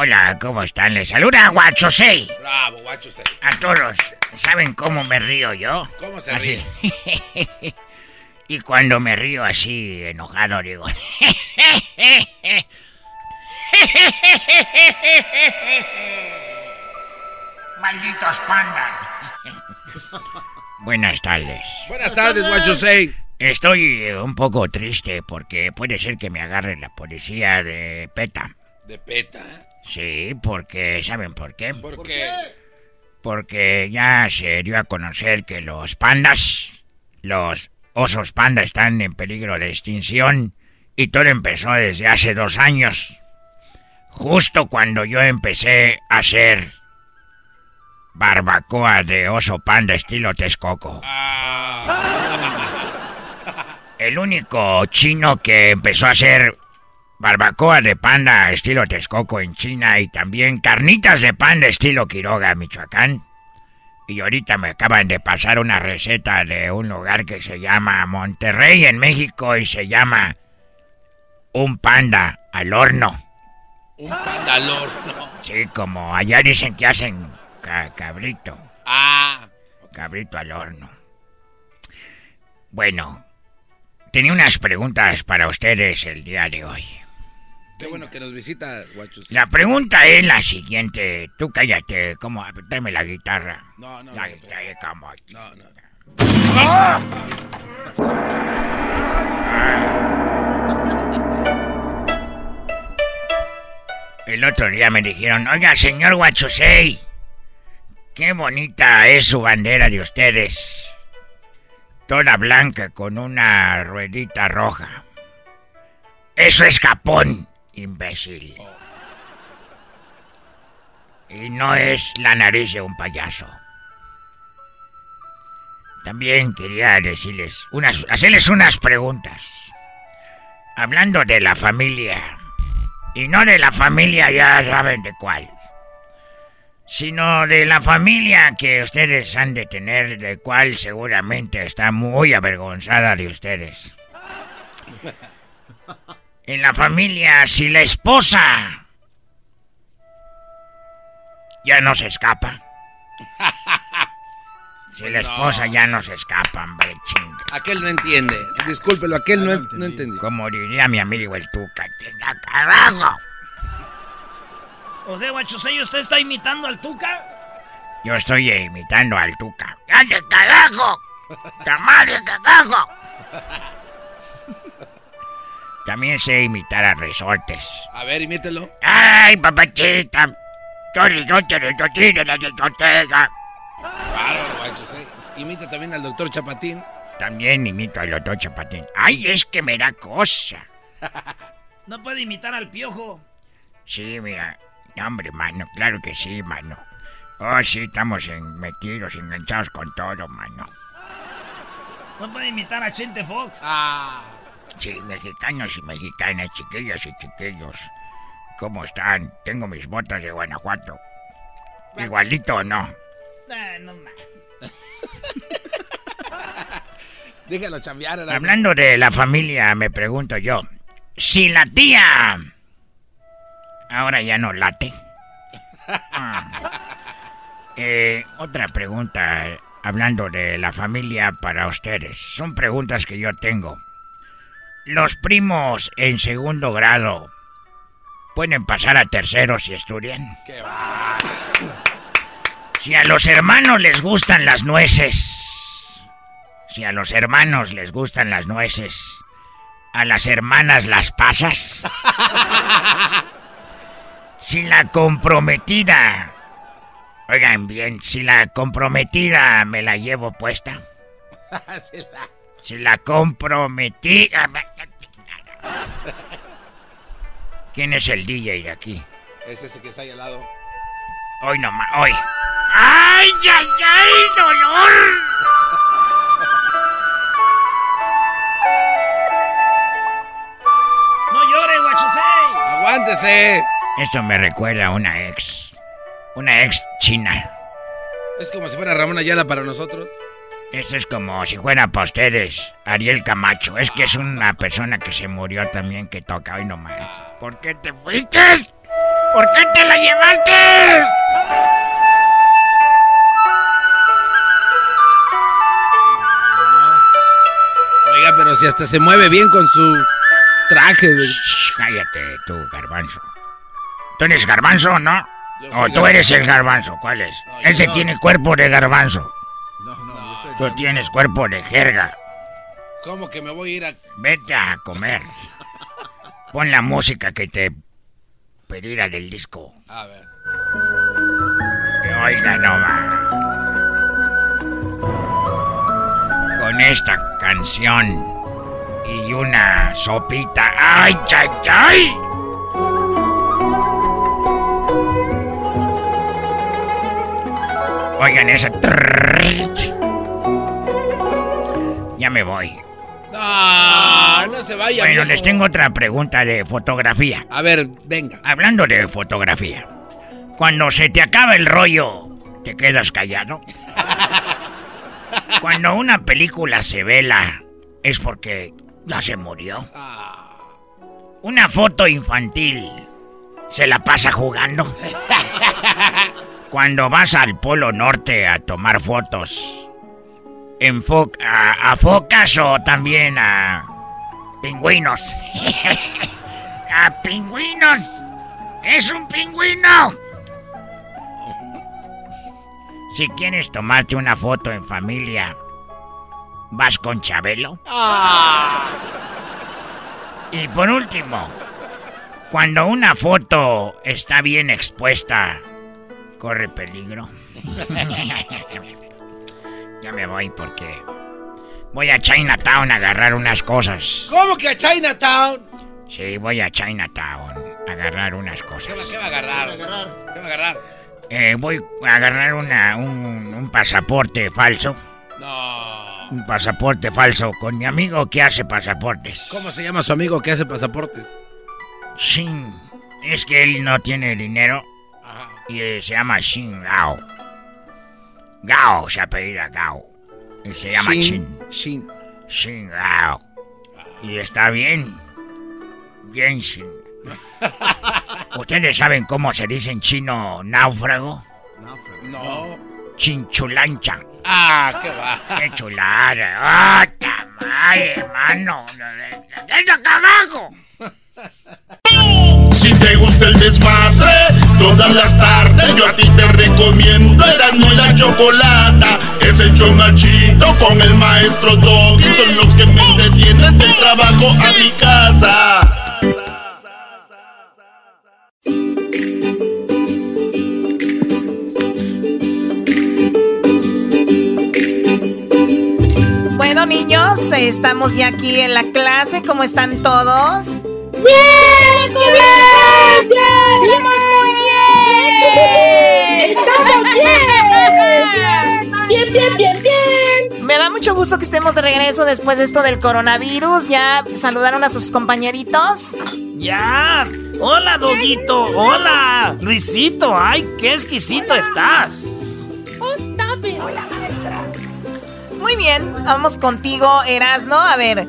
Hola, ¿cómo están? Les saluda Guacho 6. Bravo, guacho. se- A todos, ¿saben cómo me río yo? ¿Cómo se así. y cuando me río así, enojado, digo... Malditos pandas. Buenas tardes. Buenas tardes, guacho. Say. Estoy un poco triste porque puede ser que me agarre la policía de PETA. De peta. Sí, porque ¿saben por qué? ¿Por qué? Porque ya se dio a conocer que los pandas, los osos panda están en peligro de extinción y todo empezó desde hace dos años. Justo cuando yo empecé a hacer barbacoa de oso panda estilo Texcoco. El único chino que empezó a hacer barbacoa de panda estilo Texcoco en China y también carnitas de panda estilo Quiroga, Michoacán. Y ahorita me acaban de pasar una receta de un lugar que se llama Monterrey en México y se llama un panda al horno. Un pandalor, no. Sí, como allá dicen que hacen ca- cabrito. Ah, Cabrito al horno. Bueno, tenía unas preguntas para ustedes el día de hoy. Qué bueno que nos visita, guacho. Say. La pregunta es la siguiente. Tú cállate, ¿cómo? Dame la guitarra. No, no, La no, no, no. El otro día me dijeron, oiga, señor Guachusei, qué bonita es su bandera de ustedes. Toda blanca con una ruedita roja. Eso es Japón, imbécil. Y no es la nariz de un payaso. También quería decirles unas, hacerles unas preguntas. Hablando de la familia, y no de la familia ya saben de cuál, sino de la familia que ustedes han de tener, de cual seguramente está muy avergonzada de ustedes. En la familia, si la esposa ya no se escapa. Si la esposa ya no se escapa, hombre, chinga. Aquel no entiende. Discúlpelo, aquel no, no entendió. Como diría mi amigo el Tuca, tenga carajo. O sea, Guachusei, ¿usted está imitando al Tuca? Yo estoy imitando al Tuca. ¡Ande carajo! ¡Tamale carajo! También sé imitar a resortes. A ver, imítelo. ¡Ay, papachita! Soy resorte de la discoteca. Bárbaro, guacho. Say. Imita también al doctor Chapatín. También imito al doctor Chapatín. ¡Ay, es que me da cosa! No puede imitar al piojo. Sí, mira. hombre, mano, claro que sí, mano. Oh, sí, estamos en, metidos, enganchados con todo, mano. No puede imitar a Chente Fox. Ah. Sí, mexicanos y mexicanas, chiquillos y chiquillos. ¿Cómo están? Tengo mis botas de Guanajuato. ¿Igualito o no? Ah, no más. Déjalo chambear. Erasmo. Hablando de la familia, me pregunto yo. Si la tía... Ahora ya no late. Ah. Eh, otra pregunta, hablando de la familia para ustedes. Son preguntas que yo tengo. Los primos en segundo grado pueden pasar a tercero si estudian. Qué va. Si a los hermanos les gustan las nueces. Si a los hermanos les gustan las nueces. A las hermanas las pasas. Si la comprometida. Oigan bien, si la comprometida me la llevo puesta. Si la comprometida. ¿Quién es el DJ de aquí? Es ese que está ahí al lado. Hoy nomás, hoy. ¡Ay, ay, ay, dolor! No llore, guachusei. ¡Aguántese! Esto me recuerda a una ex. Una ex china. Es como si fuera Ramón Ayala para nosotros. Esto es como si fuera para ustedes, Ariel Camacho. Es que es una persona que se murió también que toca hoy nomás. ¿Por qué te fuiste? ¿Por qué te la llevaste? Oiga, pero si hasta se mueve bien con su traje. de- Shh, cállate tú, garbanzo. ¿Tú eres garbanzo, no? ¿O tú eres el garbanzo? ¿Cuál es? No, Ese no. tiene cuerpo de garbanzo. Tú tienes cuerpo de jerga. ¿Cómo que me voy a ir a.? Vete a comer. Pon la música que te pedirá del disco. A ver. Que oiga nomás. Con esta canción y una sopita. ¡Ay, ay, ay! Oigan esa. Ya me voy. ¡No! No se vaya. Bueno, viejo. les tengo otra pregunta de fotografía. A ver, venga. Hablando de fotografía, cuando se te acaba el rollo, ¿te quedas callado? Cuando una película se vela, es porque ya se murió. Ah, Una foto infantil, ¿se la pasa jugando? Cuando vas al Polo Norte a tomar fotos, a, a focas o también a pingüinos. a pingüinos. Es un pingüino. Si quieres tomarte una foto en familia, ¿vas con Chabelo? ah. Y por último, cuando una foto está bien expuesta, corre peligro. ya me voy porque voy a Chinatown a agarrar unas cosas. ¿Cómo que a Chinatown? Sí, voy a Chinatown a agarrar unas ¿Qué cosas. va, qué va a agarrar? agarrar. ¿Qué va a agarrar? Eh, voy a agarrar una, un, un pasaporte falso. No. Un pasaporte falso con mi amigo que hace pasaportes. ¿Cómo se llama su amigo que hace pasaportes? Shin. Es que él no tiene dinero Ajá. y eh, se llama Shin Gao. Gao se apellida Gao. Y se llama Shin. Shin. Shin Gao. Y está bien. Bien Shin. ¿Ustedes saben cómo se dice en chino náufrago? No. Chinchulancha. Ah, qué va. ¡Qué chulada! ¡Ah, tamal, hermano! ¡Eso acá abajo! Si te gusta el desmadre, todas las tardes yo a ti te recomiendo Eran y la chocolata. Es el chido con el maestro Doggy. Son los que me entretienen del trabajo a mi casa. Bueno, niños, estamos ya aquí en la clase. ¿Cómo están todos? ¡Bien! Bien, bien, bien. ¡Bien! ¡Estamos bien! ¡Bien, bien, bien, bien! Me da mucho gusto que estemos de regreso después de esto del coronavirus. Ya saludaron a sus compañeritos. Ya. Hola, Doguito. Hola, Luisito. Ay, qué exquisito Hola. estás. Oh, Hola, maestra. Muy bien, vamos contigo, Erasno. A ver,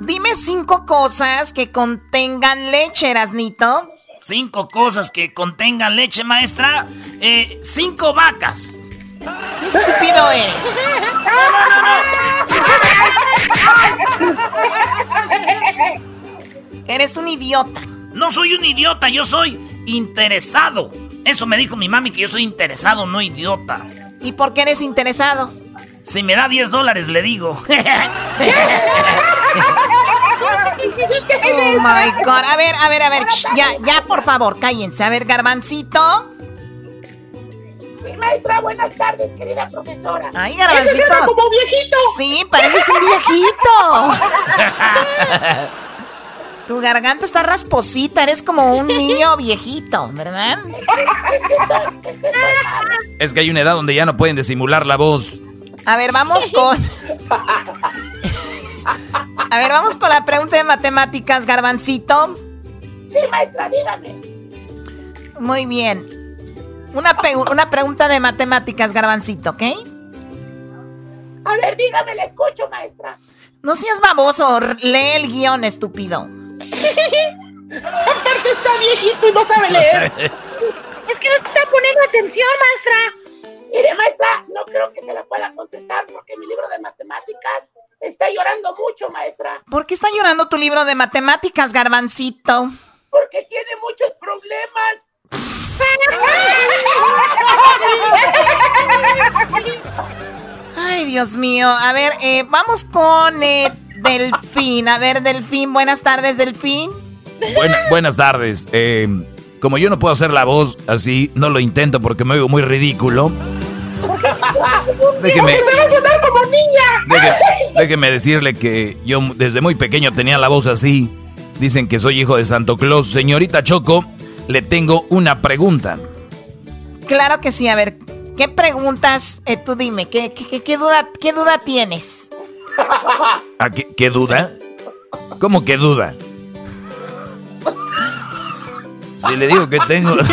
dime cinco cosas que contengan leche, Erasnito. Cinco cosas que contengan leche, maestra. Eh, cinco vacas. ¿Qué estúpido eres? Eres un idiota. No soy un idiota, yo soy interesado. Eso me dijo mi mami que yo soy interesado, no idiota. ¿Y por qué eres interesado? Si me da 10 dólares, le digo. oh my god. A ver, a ver, a ver. ya, ya, por favor, cállense. A ver, Garbancito. Sí, maestra, buenas tardes, querida profesora. Ay, Garbancito. como viejito. Sí, pareces un viejito. Tu garganta está rasposita, eres como un niño viejito, ¿verdad? Es que hay una edad donde ya no pueden disimular la voz. A ver, vamos con. A ver, vamos con la pregunta de matemáticas, Garbancito. Sí, maestra, dígame. Muy bien. Una, una pregunta de matemáticas, Garbancito, ¿ok? A ver, dígame, le escucho, maestra. No seas baboso, lee el guion, estúpido. Aparte está viejito y no sabe leer. es que no está poniendo atención, maestra. Mire, maestra, no creo que se la pueda contestar porque mi libro de matemáticas está llorando mucho, maestra. ¿Por qué está llorando tu libro de matemáticas, garbancito? Porque tiene muchos problemas. Ay, Dios mío. A ver, eh, vamos con eh, Delfín. A ver, Delfín, buenas tardes, Delfín. buenas tardes. Eh, como yo no puedo hacer la voz así, no lo intento porque me oigo muy ridículo. Déjeme, como niña. déjeme decirle que yo desde muy pequeño tenía la voz así. Dicen que soy hijo de Santo Claus. Señorita Choco, le tengo una pregunta. Claro que sí. A ver, ¿qué preguntas? Eh, tú dime, ¿qué, qué, duda, ¿qué duda tienes? ¿A qué, duda? ¿Cómo que duda? Si le digo que tengo.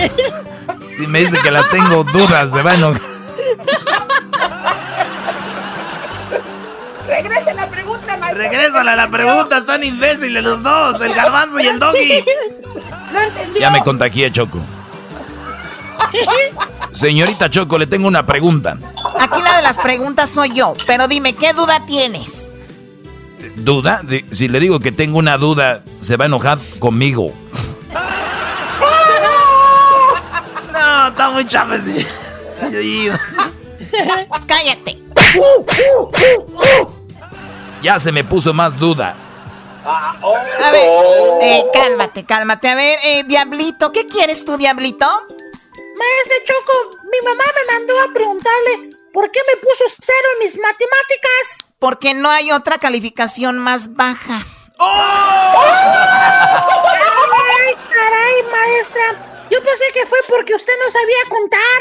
Si me dice que la tengo dudas, de bueno. Regresa maestro. Regrésala la pregunta, están imbéciles los dos, el garbanzo y el doggy. No entendió. Ya me contagié, Choco. Señorita Choco, le tengo una pregunta. Aquí la de las preguntas soy yo, pero dime, ¿qué duda tienes? ¿Duda? Si le digo que tengo una duda, se va a enojar conmigo. No, está muy chávez. Cállate. Ya se me puso más duda. A ver, eh, cálmate, cálmate. A ver, eh, Diablito, ¿qué quieres tú, Diablito? Maestra Choco, mi mamá me mandó a preguntarle por qué me puso cero en mis matemáticas. Porque no hay otra calificación más baja. ¡Oh! ¡Ay, caray, maestra! Yo pensé que fue porque usted no sabía contar.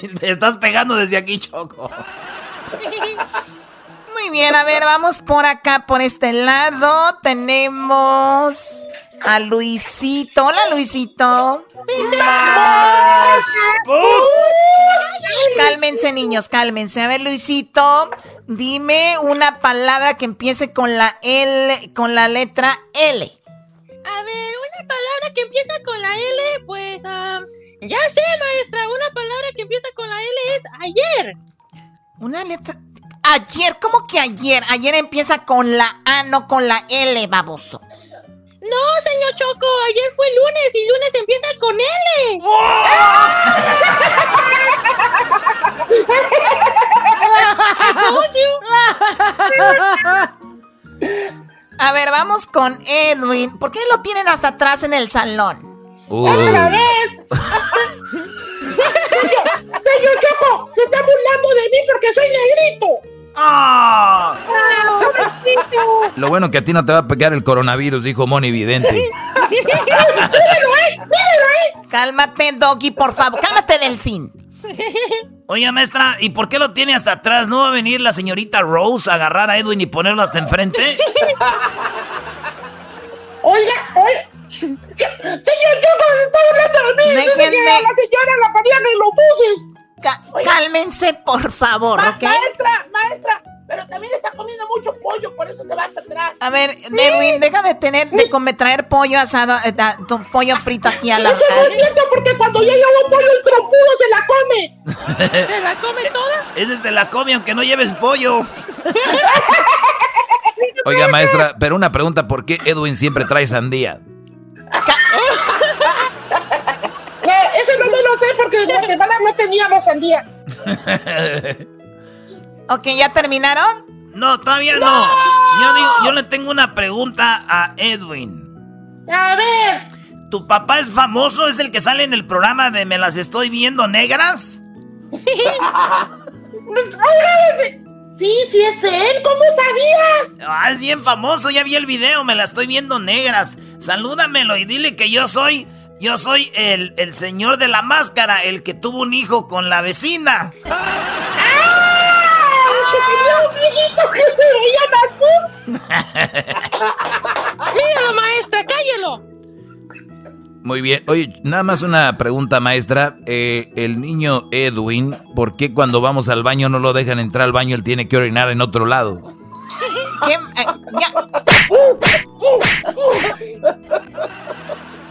Te estás pegando desde aquí, Choco. Muy bien, a ver, vamos por acá, por este lado. Tenemos a Luisito. Hola, Luisito. cálmense, niños, cálmense. A ver, Luisito, dime una palabra que empiece con la L, con la letra L. A ver, una palabra que empieza con la L, pues, ya sé, maestra, una palabra que empieza con la L es ayer. Una letra... Ayer, ¿cómo que ayer? Ayer empieza con la A, no con la L, baboso. No, señor Choco, ayer fue lunes y lunes empieza con L. A ver, vamos con Edwin. ¿Por qué lo tienen hasta atrás en el salón? ¡Otra vez! señor Choco, se está burlando de mí porque soy negrito. ¡Ah! Lo bueno que a ti no te va a pegar el coronavirus, dijo Moni Vidente. ¡Míralo ahí! ¡Míralo ahí! Cálmate, Doggy, por favor. Cálmate, Delfín. Oye, maestra, ¿y por qué lo tiene hasta atrás? ¿No va a venir la señorita Rose a agarrar a Edwin y ponerlo hasta enfrente? Oiga, oiga. Señor Choco, se está hablando de mí. Dice que la señora la ponían en los buses. cálmense, por favor, Ma- ¿ok? Maestra, maestra, pero también está comiendo mucho pollo, por eso se va hasta atrás. A ver, Edwin, deja de tener, de comer, traer pollo asado, eh, da- tu pollo frito aquí a la... Eso no entiendo porque cuando ya llevo pollo el trompudo se la come. ¿Se la come toda? Ese se la come aunque no lleves pollo. Oiga, maestra, pero una pregunta, ¿por qué Edwin siempre trae sandía? Eh, ese no me lo sé porque en Guatemala no teníamos sandía. Ok, ¿ya terminaron? No, todavía no. Yo, digo- yo le tengo una pregunta a Edwin. A ver. ¿Tu papá es famoso? ¿Es el que sale en el programa de Me las estoy viendo negras? Sí, sí es él, ¿cómo sabías? Ah, es bien famoso, ya vi el video, me la estoy viendo negras. Salúdamelo y dile que yo soy, yo soy el, el señor de la máscara, el que tuvo un hijo con la vecina. Que tenía un viejito que se veía más Míralo, maestra, cállelo. Muy bien. Oye, nada más una pregunta, maestra. Eh, el niño Edwin, ¿por qué cuando vamos al baño no lo dejan entrar al baño? Él tiene que orinar en otro lado. ¿Qué? Eh, ya.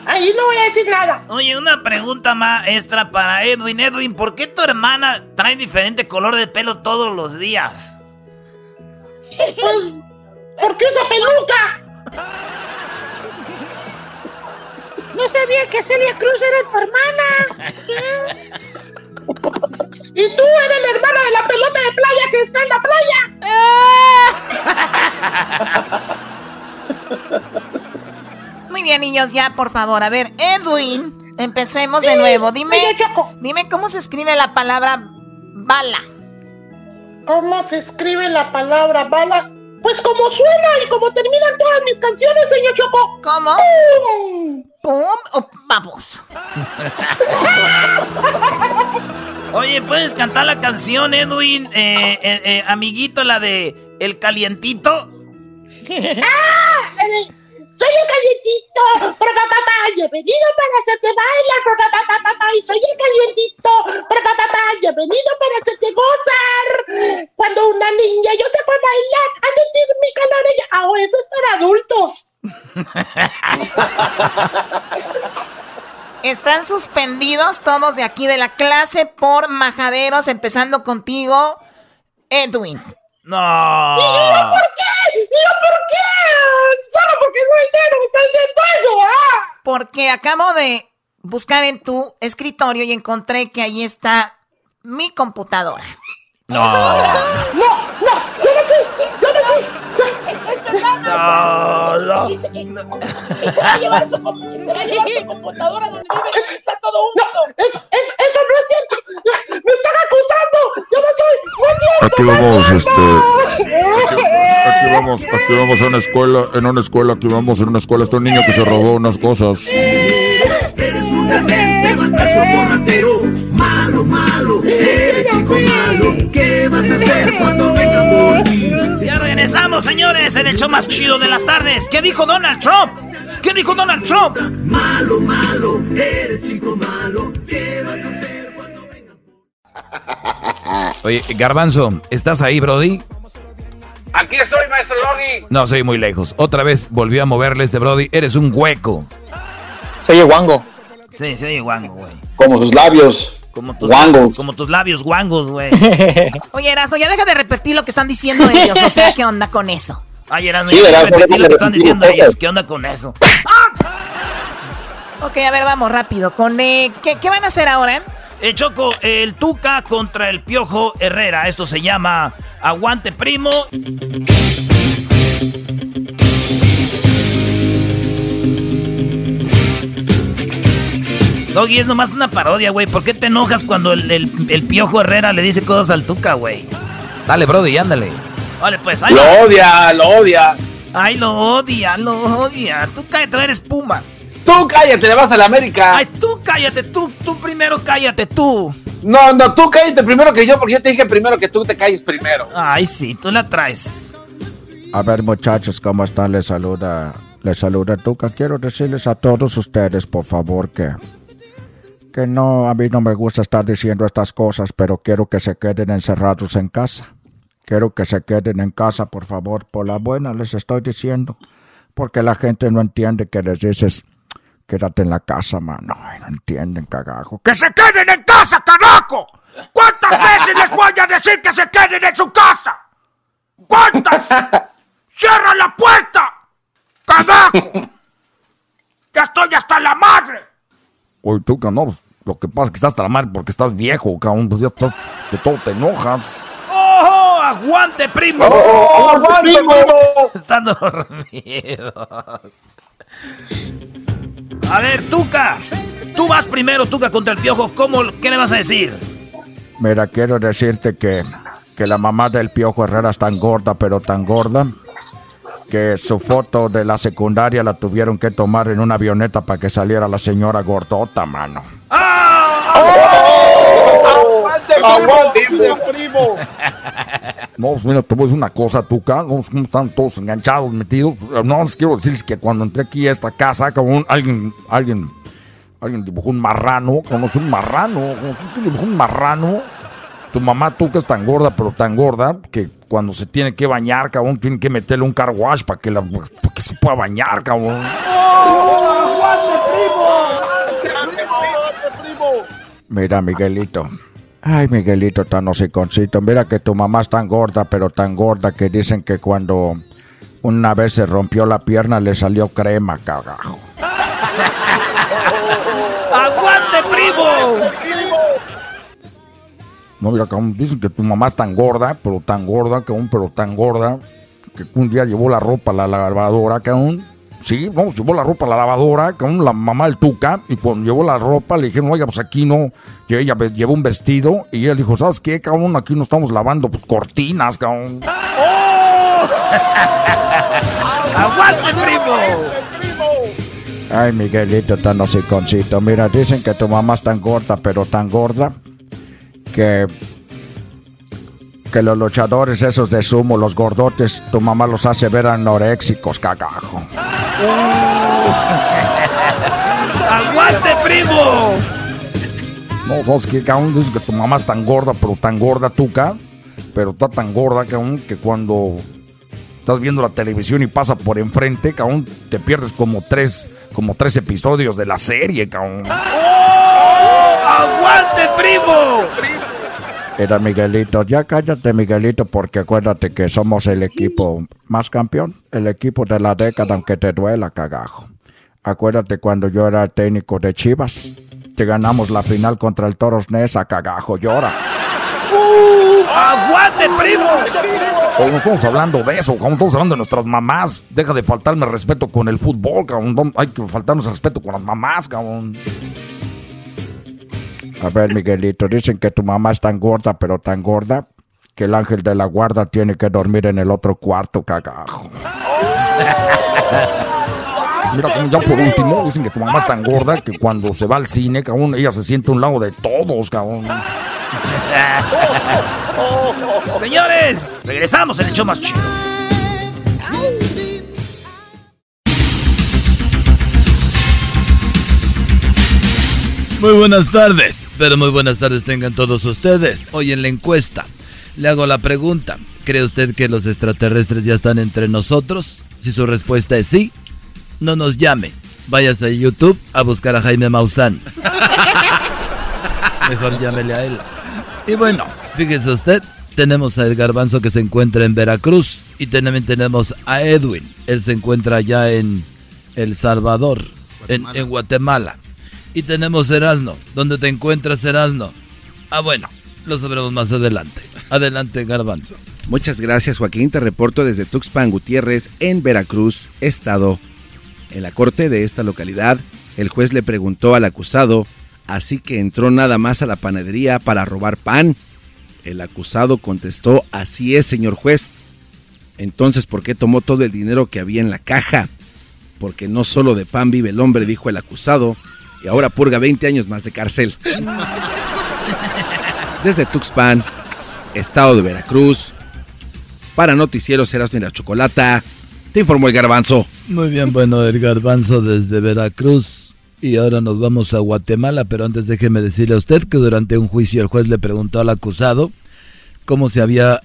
Ahí no voy a decir nada. Oye, una pregunta maestra para Edwin. Edwin, ¿por qué tu hermana trae diferente color de pelo todos los días? Pues, ¿por qué usa peluca? No sabía que Celia Cruz era tu hermana. Y tú eres la hermana de la pelota de playa que está en la playa. Muy bien, niños, ya, por favor. A ver, Edwin, empecemos de nuevo. Dime, dime cómo se escribe la palabra bala. ¿Cómo se escribe la palabra bala? Pues como suena y como terminan todas mis canciones, señor Choco. ¿Cómo? ¡Pum! ¿Pum o vamos? Oye, ¿puedes cantar la canción, Edwin? Eh, eh, eh, amiguito, la de El Calientito. ¡Ah! Soy el calientito, papá, papá, y he venido para hacerte bailar, papá, papá, y soy el calientito, papá, papá, y he venido para hacerte gozar. Cuando una niña yo se fue bailar, a sentir mi calor, ella, ah, eso es para adultos. Están suspendidos todos de aquí de la clase por majaderos, empezando contigo, Edwin. No. ¿Y yo por qué? ¿Y yo por qué? Solo porque soy negro me está diciendo eso, ¿ah? Porque acabo de buscar en tu escritorio y encontré que ahí está mi computadora. No. No, no, yo no fui, yo no fui. Es verdad, No, no. Se va a llevar su, computadora donde vive está todo. No es cierto. Me están acusando. Yo no soy. No es cierto. Aquí no es vamos, cierto. este. Aquí vamos, aquí vamos a una escuela, en una escuela, aquí vamos en una escuela. Está un niño que se robó unas cosas. Eres un demente, bandazo borratero. Malo, malo, eres chico malo. ¿Qué vas a hacer cuando venga por ti? Ya regresamos, señores, en el show más chido de las tardes. ¿Qué dijo Donald Trump? ¿Qué dijo Donald Trump? Malo, malo, eres chico malo. Oye, Garbanzo, ¿estás ahí, Brody? Aquí estoy, maestro Logi. No, soy muy lejos. Otra vez volvió a moverle este Brody. Eres un hueco. Se oye guango. Sí, se oye guango, güey. Como sus labios. Como tus, Guangos. como tus labios guangos, güey. Oye, Erasmo, ya deja de repetir lo que están diciendo ellos. O sea, ¿qué onda con eso? Ay, Erasmo, Sí, ya Erasmo, repetí déjame lo que están repetir diciendo ellos. ¿Qué onda con eso? Ok, a ver, vamos rápido. Con eh, ¿qué, qué van a hacer ahora? Eh, Choco, el Tuca contra el Piojo Herrera. Esto se llama Aguante Primo. Doggy, es nomás una parodia, güey. ¿Por qué te enojas cuando el, el- el Piojo Herrera le dice cosas al Tuca, güey? Dale, Brody, ándale. Vale, pues, ahí Lo odia, lo odia. Ay, lo odia, lo odia. Tú cállate, eres Puma. Tú cállate, le vas a la América. Ay, tú cállate, tú, tú primero cállate, tú. No, no, tú cállate primero que yo, porque yo te dije primero que tú te calles primero. Ay, sí, tú la traes. A ver, muchachos, ¿cómo están? Les saluda, les saluda Tuca. Quiero decirles a todos ustedes, por favor, que, que no, a mí no me gusta estar diciendo estas cosas, pero quiero que se queden encerrados en casa. Quiero que se queden en casa, por favor, por la buena les estoy diciendo. Porque la gente no entiende que les dices, quédate en la casa, mano. Ay, no entienden, cagajo. ¡Que se queden en casa, carajo! ¿Cuántas veces les voy a decir que se queden en su casa? ¿Cuántas? ¡Cierra la puerta! ¡Carajo! ¡Ya estoy hasta la madre! Oye, tú, no, lo que pasa es que estás hasta la madre porque estás viejo, cabrón. Pues ya estás, de todo te enojas. ¡Oh! ¡Aguante, primo! ¡Oh, aguante, primo! Están dormidos. A ver, Tuca. Tú vas primero, Tuca, contra el piojo. ¿Cómo, ¿Qué le vas a decir? Mira, quiero decirte que, que la mamá del piojo Herrera es tan gorda, pero tan gorda, que su foto de la secundaria la tuvieron que tomar en una avioneta para que saliera la señora gordota, mano. ¡Aguante, primo! primo! No, pues mira, te voy a decir una cosa, Tuca. No, ¿Cómo están todos enganchados, metidos? No, les quiero decirles que cuando entré aquí a esta casa, cabrón, alguien, alguien, alguien dibujó un marrano. ¿Conoce un marrano? ¿Quién dibujó un marrano? Tu mamá, Tuca, es tan gorda, pero tan gorda, que cuando se tiene que bañar, cabrón, tiene que meterle un car wash para que, la, para que se pueda bañar, cabrón. Mira, Miguelito. Ay, Miguelito tan hociconcito. Mira que tu mamá es tan gorda, pero tan gorda que dicen que cuando una vez se rompió la pierna le salió crema, cagajo. ¡Aguante, primo! No, mira, cabrón, dicen que tu mamá es tan gorda, pero tan gorda, cabrón, pero tan gorda, que un día llevó la ropa a la lavadora, cabrón. Sí, vamos, llevó la ropa a la lavadora, cabrón, la mamá del Tuca, y cuando llevó la ropa le dijeron, oiga, pues aquí no, y ella llevó un vestido, y él dijo, ¿sabes qué, cabrón? Aquí no estamos lavando pues, cortinas, cabrón. ¡Aguante, primo! Ay, Miguelito tan hociconcito. Mira, dicen que tu mamá es tan gorda, pero tan gorda, que... Que los luchadores esos de sumo, los gordotes, tu mamá los hace ver anoréxicos, cagajo. ¡Aguante, primo! No, ¿sabes qué, cabrón? Dicen que tu mamá es tan gorda, pero tan gorda, tuca. Pero está tan gorda, cabrón, que cuando estás viendo la televisión y pasa por enfrente, cabrón, te pierdes como tres, como tres episodios de la serie, cabrón. ¡Aguante, primo! Era Miguelito, ya cállate Miguelito, porque acuérdate que somos el equipo más campeón, el equipo de la década, aunque te duela, cagajo. Acuérdate cuando yo era técnico de Chivas, te ganamos la final contra el Toros Nesa, cagajo, llora. ¡Aguante, primo! No estamos hablando de eso, cabrón, estamos hablando de nuestras mamás. Deja de faltarme respeto con el fútbol, cabrón. Hay que faltarnos respeto con las mamás, cabrón. A ver, Miguelito, dicen que tu mamá es tan gorda, pero tan gorda, que el ángel de la guarda tiene que dormir en el otro cuarto, cagajo. Mira, como ya por último, dicen que tu mamá es tan gorda que cuando se va al cine, cabrón, ella se siente a un lado de todos, cabrón. Señores, regresamos en el show más chido. Muy buenas tardes, pero muy buenas tardes tengan todos ustedes. Hoy en la encuesta le hago la pregunta, ¿cree usted que los extraterrestres ya están entre nosotros? Si su respuesta es sí, no nos llame. Váyase a YouTube a buscar a Jaime Maussan. Mejor llámele a él. Y bueno, fíjese usted, tenemos a El Garbanzo que se encuentra en Veracruz y también tenemos a Edwin. Él se encuentra allá en El Salvador, en, en Guatemala. Y tenemos Erasno. ¿Dónde te encuentras, Erasno? Ah, bueno, lo sabremos más adelante. Adelante, Garbanzo. Muchas gracias, Joaquín. Te reporto desde Tuxpan Gutiérrez, en Veracruz, Estado. En la corte de esta localidad, el juez le preguntó al acusado, así que entró nada más a la panadería para robar pan. El acusado contestó, así es, señor juez. Entonces, ¿por qué tomó todo el dinero que había en la caja? porque no solo de pan vive el hombre, dijo el acusado, y ahora purga 20 años más de cárcel. Desde Tuxpan, estado de Veracruz, para Noticieros Erasmo y la Chocolata, te informó el Garbanzo. Muy bien, bueno, el Garbanzo desde Veracruz. Y ahora nos vamos a Guatemala, pero antes déjeme decirle a usted que durante un juicio el juez le preguntó al acusado cómo se había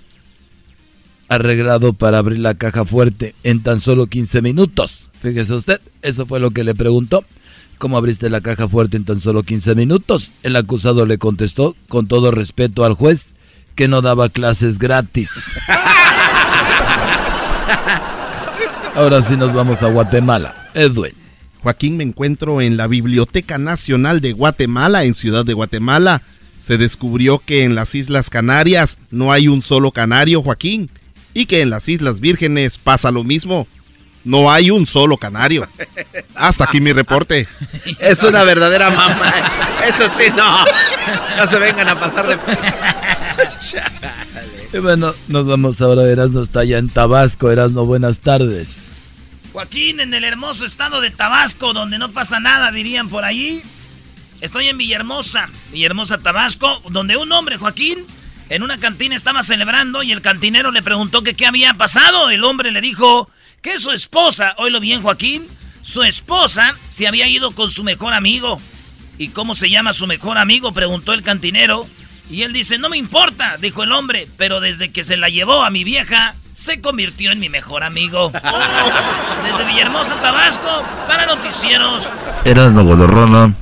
arreglado para abrir la caja fuerte en tan solo 15 minutos. Fíjese usted, eso fue lo que le preguntó. ¿Cómo abriste la caja fuerte en tan solo 15 minutos? El acusado le contestó, con todo respeto al juez, que no daba clases gratis. Ahora sí nos vamos a Guatemala. Edwin. Joaquín, me encuentro en la Biblioteca Nacional de Guatemala, en Ciudad de Guatemala. Se descubrió que en las Islas Canarias no hay un solo canario, Joaquín, y que en las Islas Vírgenes pasa lo mismo. No hay un solo canario. Hasta aquí mi reporte. Es una verdadera mamá. Eso sí, no. No se vengan a pasar de... Y bueno, nos vamos ahora. Erasno está allá en Tabasco. Erasno, buenas tardes. Joaquín, en el hermoso estado de Tabasco, donde no pasa nada, dirían por allí. Estoy en Villahermosa, Villahermosa, Tabasco, donde un hombre, Joaquín, en una cantina estaba celebrando y el cantinero le preguntó que qué había pasado. El hombre le dijo que su esposa, oílo bien, Joaquín, su esposa se había ido con su mejor amigo. ¿Y cómo se llama su mejor amigo? preguntó el cantinero. Y él dice, no me importa, dijo el hombre, pero desde que se la llevó a mi vieja, se convirtió en mi mejor amigo. Desde Villahermosa, Tabasco, para noticieros. Eras Godorrona.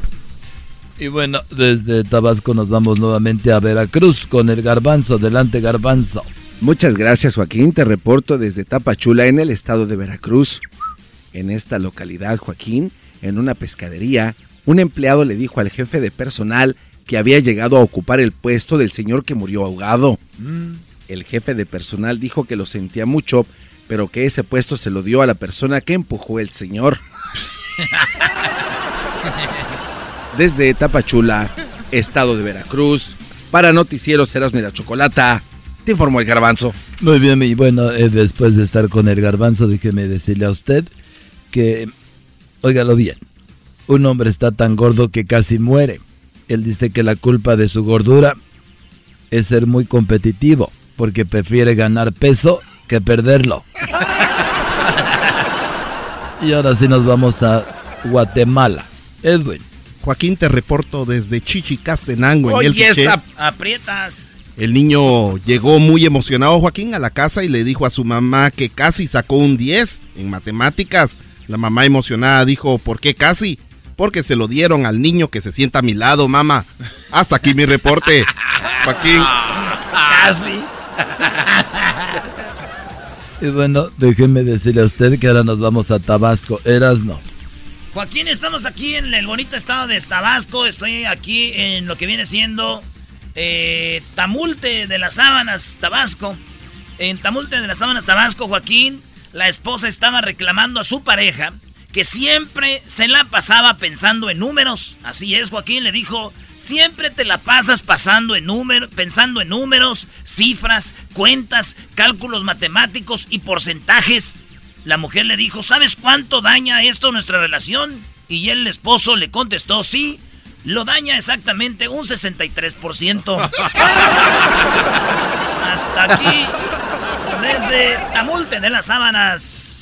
Y bueno, desde Tabasco nos vamos nuevamente a Veracruz con el garbanzo. Delante, garbanzo. Muchas gracias, Joaquín. Te reporto desde Tapachula, en el estado de Veracruz. En esta localidad, Joaquín, en una pescadería, un empleado le dijo al jefe de personal que había llegado a ocupar el puesto del señor que murió ahogado. Mm. El jefe de personal dijo que lo sentía mucho, pero que ese puesto se lo dio a la persona que empujó el señor. Desde Tapachula, estado de Veracruz, para Noticieros Erasmo y la Chocolata, te informó el garbanzo. Muy bien, y bueno, eh, después de estar con el garbanzo, déjeme decirle a usted que, óigalo bien, un hombre está tan gordo que casi muere. Él dice que la culpa de su gordura es ser muy competitivo, porque prefiere ganar peso que perderlo. y ahora sí nos vamos a Guatemala. Edwin. Joaquín, te reporto desde Chichicastenango, en Oye, el aprietas. El niño llegó muy emocionado, Joaquín, a la casa y le dijo a su mamá que casi sacó un 10 en matemáticas. La mamá emocionada dijo, ¿por qué casi? Porque se lo dieron al niño que se sienta a mi lado, mamá. Hasta aquí mi reporte. Joaquín. Casi. Y bueno, déjenme decirle a usted que ahora nos vamos a Tabasco. Erasno. Joaquín, estamos aquí en el bonito estado de Tabasco. Estoy aquí en lo que viene siendo eh, Tamulte de las Sábanas, Tabasco. En Tamulte de las Sábanas, Tabasco, Joaquín, la esposa estaba reclamando a su pareja que siempre se la pasaba pensando en números. Así es, Joaquín le dijo, siempre te la pasas pasando en pensando en números, cifras, cuentas, cálculos matemáticos y porcentajes. La mujer le dijo, ¿sabes cuánto daña esto nuestra relación? Y el esposo le contestó, sí, lo daña exactamente un 63%. Hasta aquí, desde Tamulte de las Sábanas.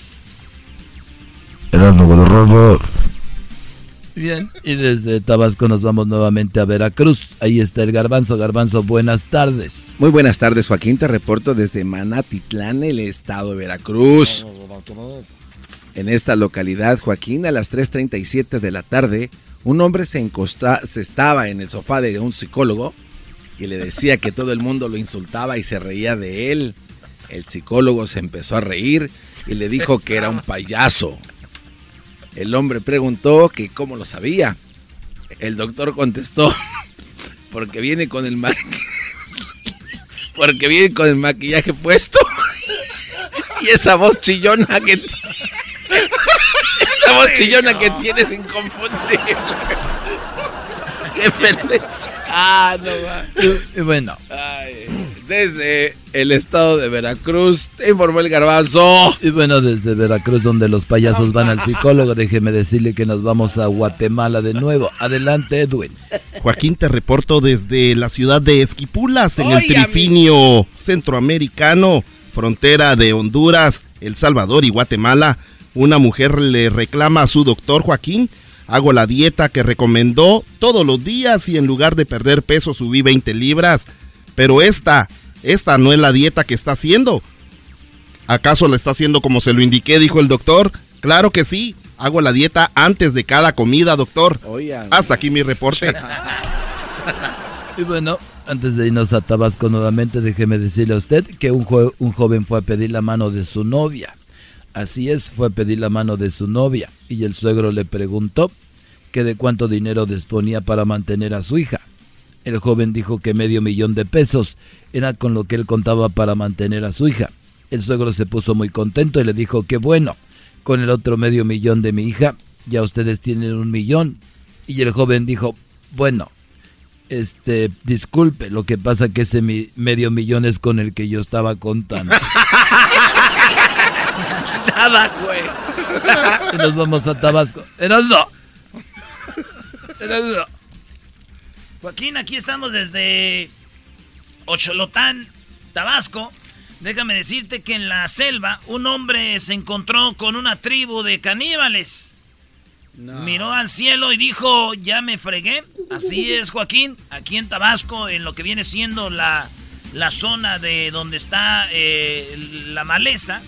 Bien, y desde Tabasco nos vamos nuevamente a Veracruz. Ahí está el garbanzo. Garbanzo, buenas tardes. Muy buenas tardes, Joaquín. Te reporto desde Manatitlán, el estado de Veracruz. En esta localidad, Joaquín, a las 3.37 de la tarde, un hombre se, se estaba en el sofá de un psicólogo y le decía que todo el mundo lo insultaba y se reía de él. El psicólogo se empezó a reír y le dijo que era un payaso. El hombre preguntó que cómo lo sabía. El doctor contestó, porque viene con el porque viene con el maquillaje puesto y esa voz chillona que esa voz chillona que tienes inconfundible. Qué pende. Ah, no va. Y, bueno. Desde el estado de Veracruz, te informó el garbanzo. Y bueno, desde Veracruz, donde los payasos van al psicólogo, déjeme decirle que nos vamos a Guatemala de nuevo. Adelante, Edwin. Joaquín, te reporto desde la ciudad de Esquipulas, en el trifinio centroamericano, frontera de Honduras, El Salvador y Guatemala. Una mujer le reclama a su doctor Joaquín Hago la dieta que recomendó todos los días y en lugar de perder peso subí 20 libras. Pero esta, esta no es la dieta que está haciendo. ¿Acaso la está haciendo como se lo indiqué, dijo el doctor? Claro que sí. Hago la dieta antes de cada comida, doctor. Hasta aquí mi reporte. y bueno, antes de irnos a Tabasco nuevamente, déjeme decirle a usted que un, un joven fue a pedir la mano de su novia. Así es, fue a pedir la mano de su novia y el suegro le preguntó que de cuánto dinero disponía para mantener a su hija. El joven dijo que medio millón de pesos era con lo que él contaba para mantener a su hija. El suegro se puso muy contento y le dijo que bueno, con el otro medio millón de mi hija, ya ustedes tienen un millón. Y el joven dijo, bueno, este, disculpe, lo que pasa que ese medio millón es con el que yo estaba contando. Nada, güey. y nos vamos a Tabasco. Erasno. Erasno. Joaquín, aquí estamos desde Ocholotán, Tabasco. Déjame decirte que en la selva un hombre se encontró con una tribu de caníbales. Miró al cielo y dijo, ya me fregué. Así es, Joaquín. Aquí en Tabasco, en lo que viene siendo la, la zona de donde está eh, la maleza,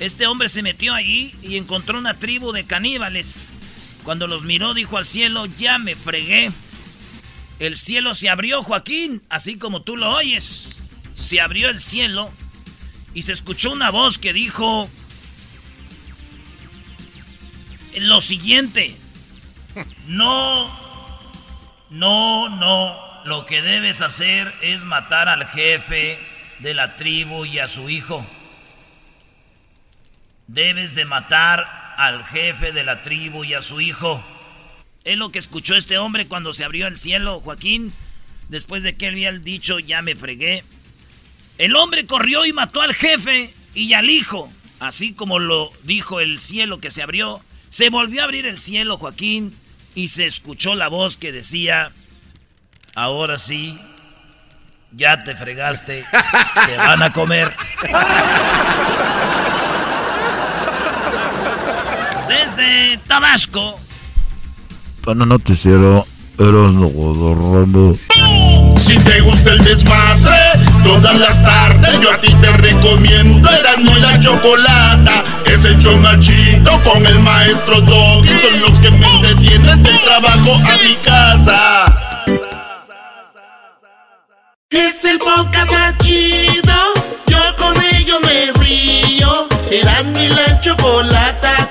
este hombre se metió allí y encontró una tribu de caníbales. Cuando los miró, dijo al cielo, ya me fregué. El cielo se abrió, Joaquín, así como tú lo oyes. Se abrió el cielo y se escuchó una voz que dijo lo siguiente. No, no, no. Lo que debes hacer es matar al jefe de la tribu y a su hijo. Debes de matar al jefe de la tribu y a su hijo. Es lo que escuchó este hombre cuando se abrió el cielo, Joaquín, después de que él había dicho, ya me fregué. El hombre corrió y mató al jefe y al hijo, así como lo dijo el cielo que se abrió. Se volvió a abrir el cielo, Joaquín, y se escuchó la voz que decía, ahora sí, ya te fregaste, te van a comer. Desde Tabasco. Para noticiero, eres Rodorramo. Si te gusta el desmadre, todas las tardes yo a ti te recomiendo Erasmo y la Chocolata. Es el show machito con el maestro Doggy. Son los que me entretienen del trabajo a mi casa. Es el podcast más chido. Yo con ello me río. Erasmo y la Chocolata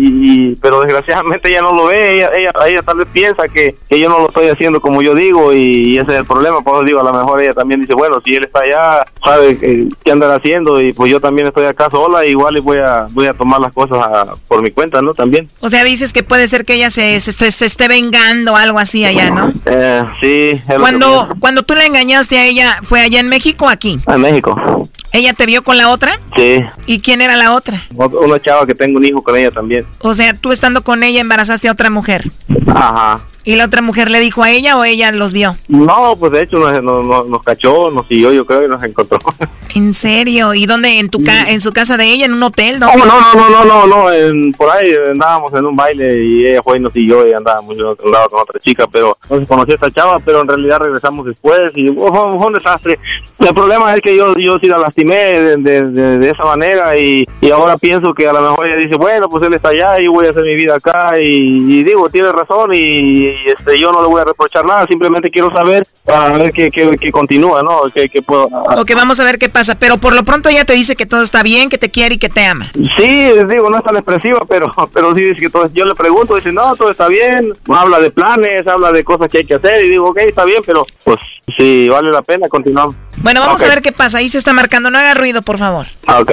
y, pero desgraciadamente ella no lo ve, ella, ella, ella tal vez piensa que, que, yo no lo estoy haciendo como yo digo y, ese es el problema, por eso digo, a lo mejor ella también dice, bueno, si él está allá, sabe qué andan haciendo y pues yo también estoy acá sola, igual y voy a, voy a tomar las cosas por mi cuenta, ¿no? También. O sea, dices que puede ser que ella se, se, se esté vengando algo así allá, ¿no? Eh, sí. Cuando, cuando tú le engañaste a ella, ¿fue allá en México o aquí? En México. ¿Ella te vio con la otra? Sí. ¿Y quién era la otra? Una chava que tengo un hijo con ella también. O sea, tú estando con ella embarazaste a otra mujer. Ajá. ¿Y la otra mujer le dijo a ella o ella los vio? No, pues de hecho nos, nos, nos cachó, nos siguió, yo creo, y nos encontró. ¿En serio? ¿Y dónde? ¿En tu ca en su casa de ella? ¿En un hotel? No, no, no, no, no, no, no. En, por ahí andábamos en un baile y ella fue y nos siguió y andábamos otro lado con otra chica, pero no se conoció a esta chava, pero en realidad regresamos después y fue, fue un desastre. El problema es que yo, yo sí la lastimé de, de, de, esa manera y, y, ahora pienso que a lo mejor ella dice, bueno, pues él está allá y yo voy a hacer mi vida acá y, y digo, tiene razón y, y este, yo no le voy a reprochar nada, simplemente quiero saber para ver qué, qué, continúa, ¿no? Que, que puedo... Ok, vamos a ver qué pasa, pero por lo pronto ella te dice que todo está bien, que te quiere y que te ama. Sí, digo, no es tan expresiva, pero, pero sí dice que todo, yo le pregunto, dice, no, todo está bien, habla de planes, habla de cosas que hay que hacer y digo, ok, está bien, pero pues sí, vale la pena, continuamos. Bueno, vamos a ver qué pasa, ahí se está marcando, no haga ruido, por favor. Ah, ok.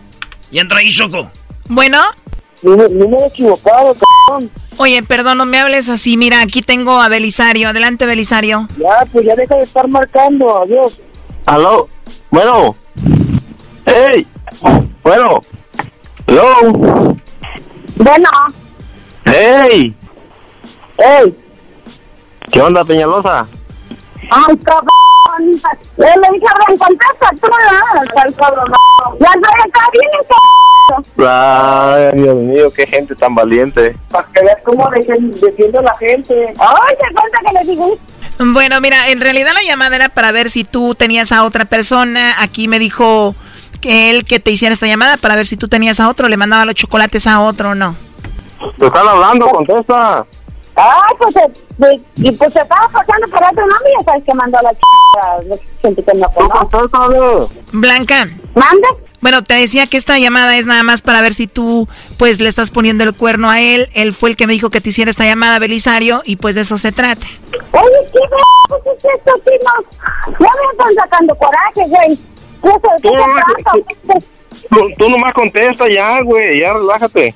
Y entra ahí, Choco. Bueno. Número equivocado, cabrón. Oye, perdón, no me hables así. Mira, aquí tengo a Belisario. Adelante, Belisario. Ya, pues ya deja de estar marcando. Adiós. Aló. Bueno. Hey. Bueno. Hello. Bueno. Hey. Hey. ¿Qué onda, Peñalosa? Ay, cabrón. Le dije, ven, contesta tú, ¿no? cabrón. Ya estoy acá, viene, cabrón. Ay, Dios mío, qué gente tan valiente. Para que veas cómo defiende a la gente. Ay, te cuenta que le digo. Bueno, mira, en realidad la llamada era para ver si tú tenías a otra persona. Aquí me dijo que él que te hiciera esta llamada para ver si tú tenías a otro, le mandaba los chocolates a otro o no. Te están hablando, contesta. Ay, pues, eh, y pues se estaba pasando por otro nombre y ya sabes que mandó a la chica, gente que no conoce. Blanca. ¿Mande? Bueno, te decía que esta llamada es nada más para ver si tú, pues, le estás poniendo el cuerno a él. Él fue el que me dijo que te hiciera esta llamada, Belisario, y pues de eso se trata. Oye, ¿qué pues es esto, Tino? Ya me están sacando coraje, güey. ¿Qué se, qué? Tú, tú nomás contesta ya, güey, ya relájate.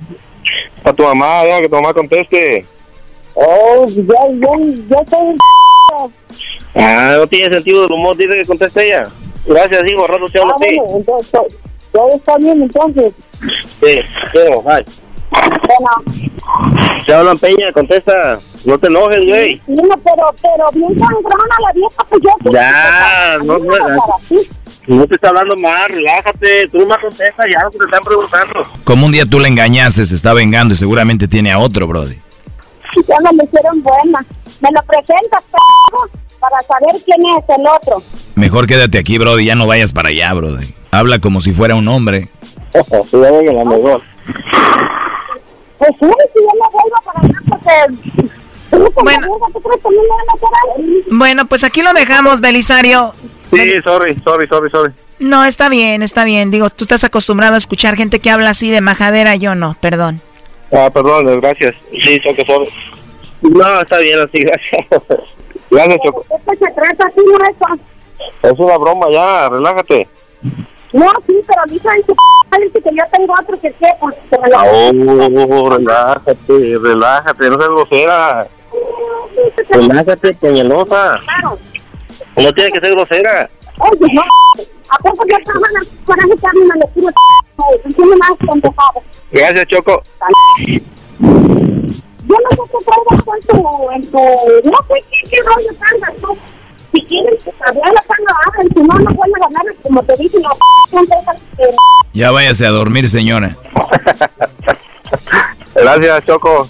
A tu mamá, ya, que tu mamá conteste. Oh, ya, ya, ya estoy Ah, no tiene sentido del humor, dice que conteste ella. Gracias, hijo, rato te hablo ah, bueno, entonces, todo está bien, entonces. Sí, pero, ay. Bueno, Se hablan Peña, contesta. No te enojes, güey. no, pero, pero bien sangrona la vieja, pues yo... Ya, no, no, para. No te está hablando mal, relájate. Tú más contesta ya lo que te están preguntando. Como un día tú le engañaste, se está vengando y seguramente tiene a otro, Brody. Ya me lo hicieron buena. Me lo presentas, p***, para saber quién es el otro. Mejor quédate aquí, Brody, ya no vayas para allá, Brody. Habla como si fuera un hombre. Sí, ya ven, la mejor. Pues sí, si yo me vuelvo para allá, porque... Bueno. ¿Tú crees que a me a hacer algo? Bueno, pues aquí lo dejamos, Belisario. Sí, sorry, sorry, sorry, sorry. No, está bien, está bien. Digo, tú estás acostumbrado a escuchar gente que habla así de majadera, yo no, perdón. Ah, perdón, gracias. Sí, Choco, sorry. No, está bien así, gracias. Gracias, Choco. Esto se trata así, no eso. Es una broma ya, relájate. No, sí, pero dice que yo tengo otro que qué, pues que me lo... Oh, relájate, relájate, no seas grosera. Relájate, peñalosa. Claro. No tienes que ser grosera. Oye, no, ¿a poco ya estaban para quitarme una lectura? Entiende más contestado. Gracias, Choco. Yo no sé qué traigas en tu, en tu... No sé qué, qué rollo traigas tú. Si quieres hablar la tanga, hablen. Si no, no vuelven a ganar. Como te dije, no, que... Ya váyase a dormir, señora. Gracias, Choco.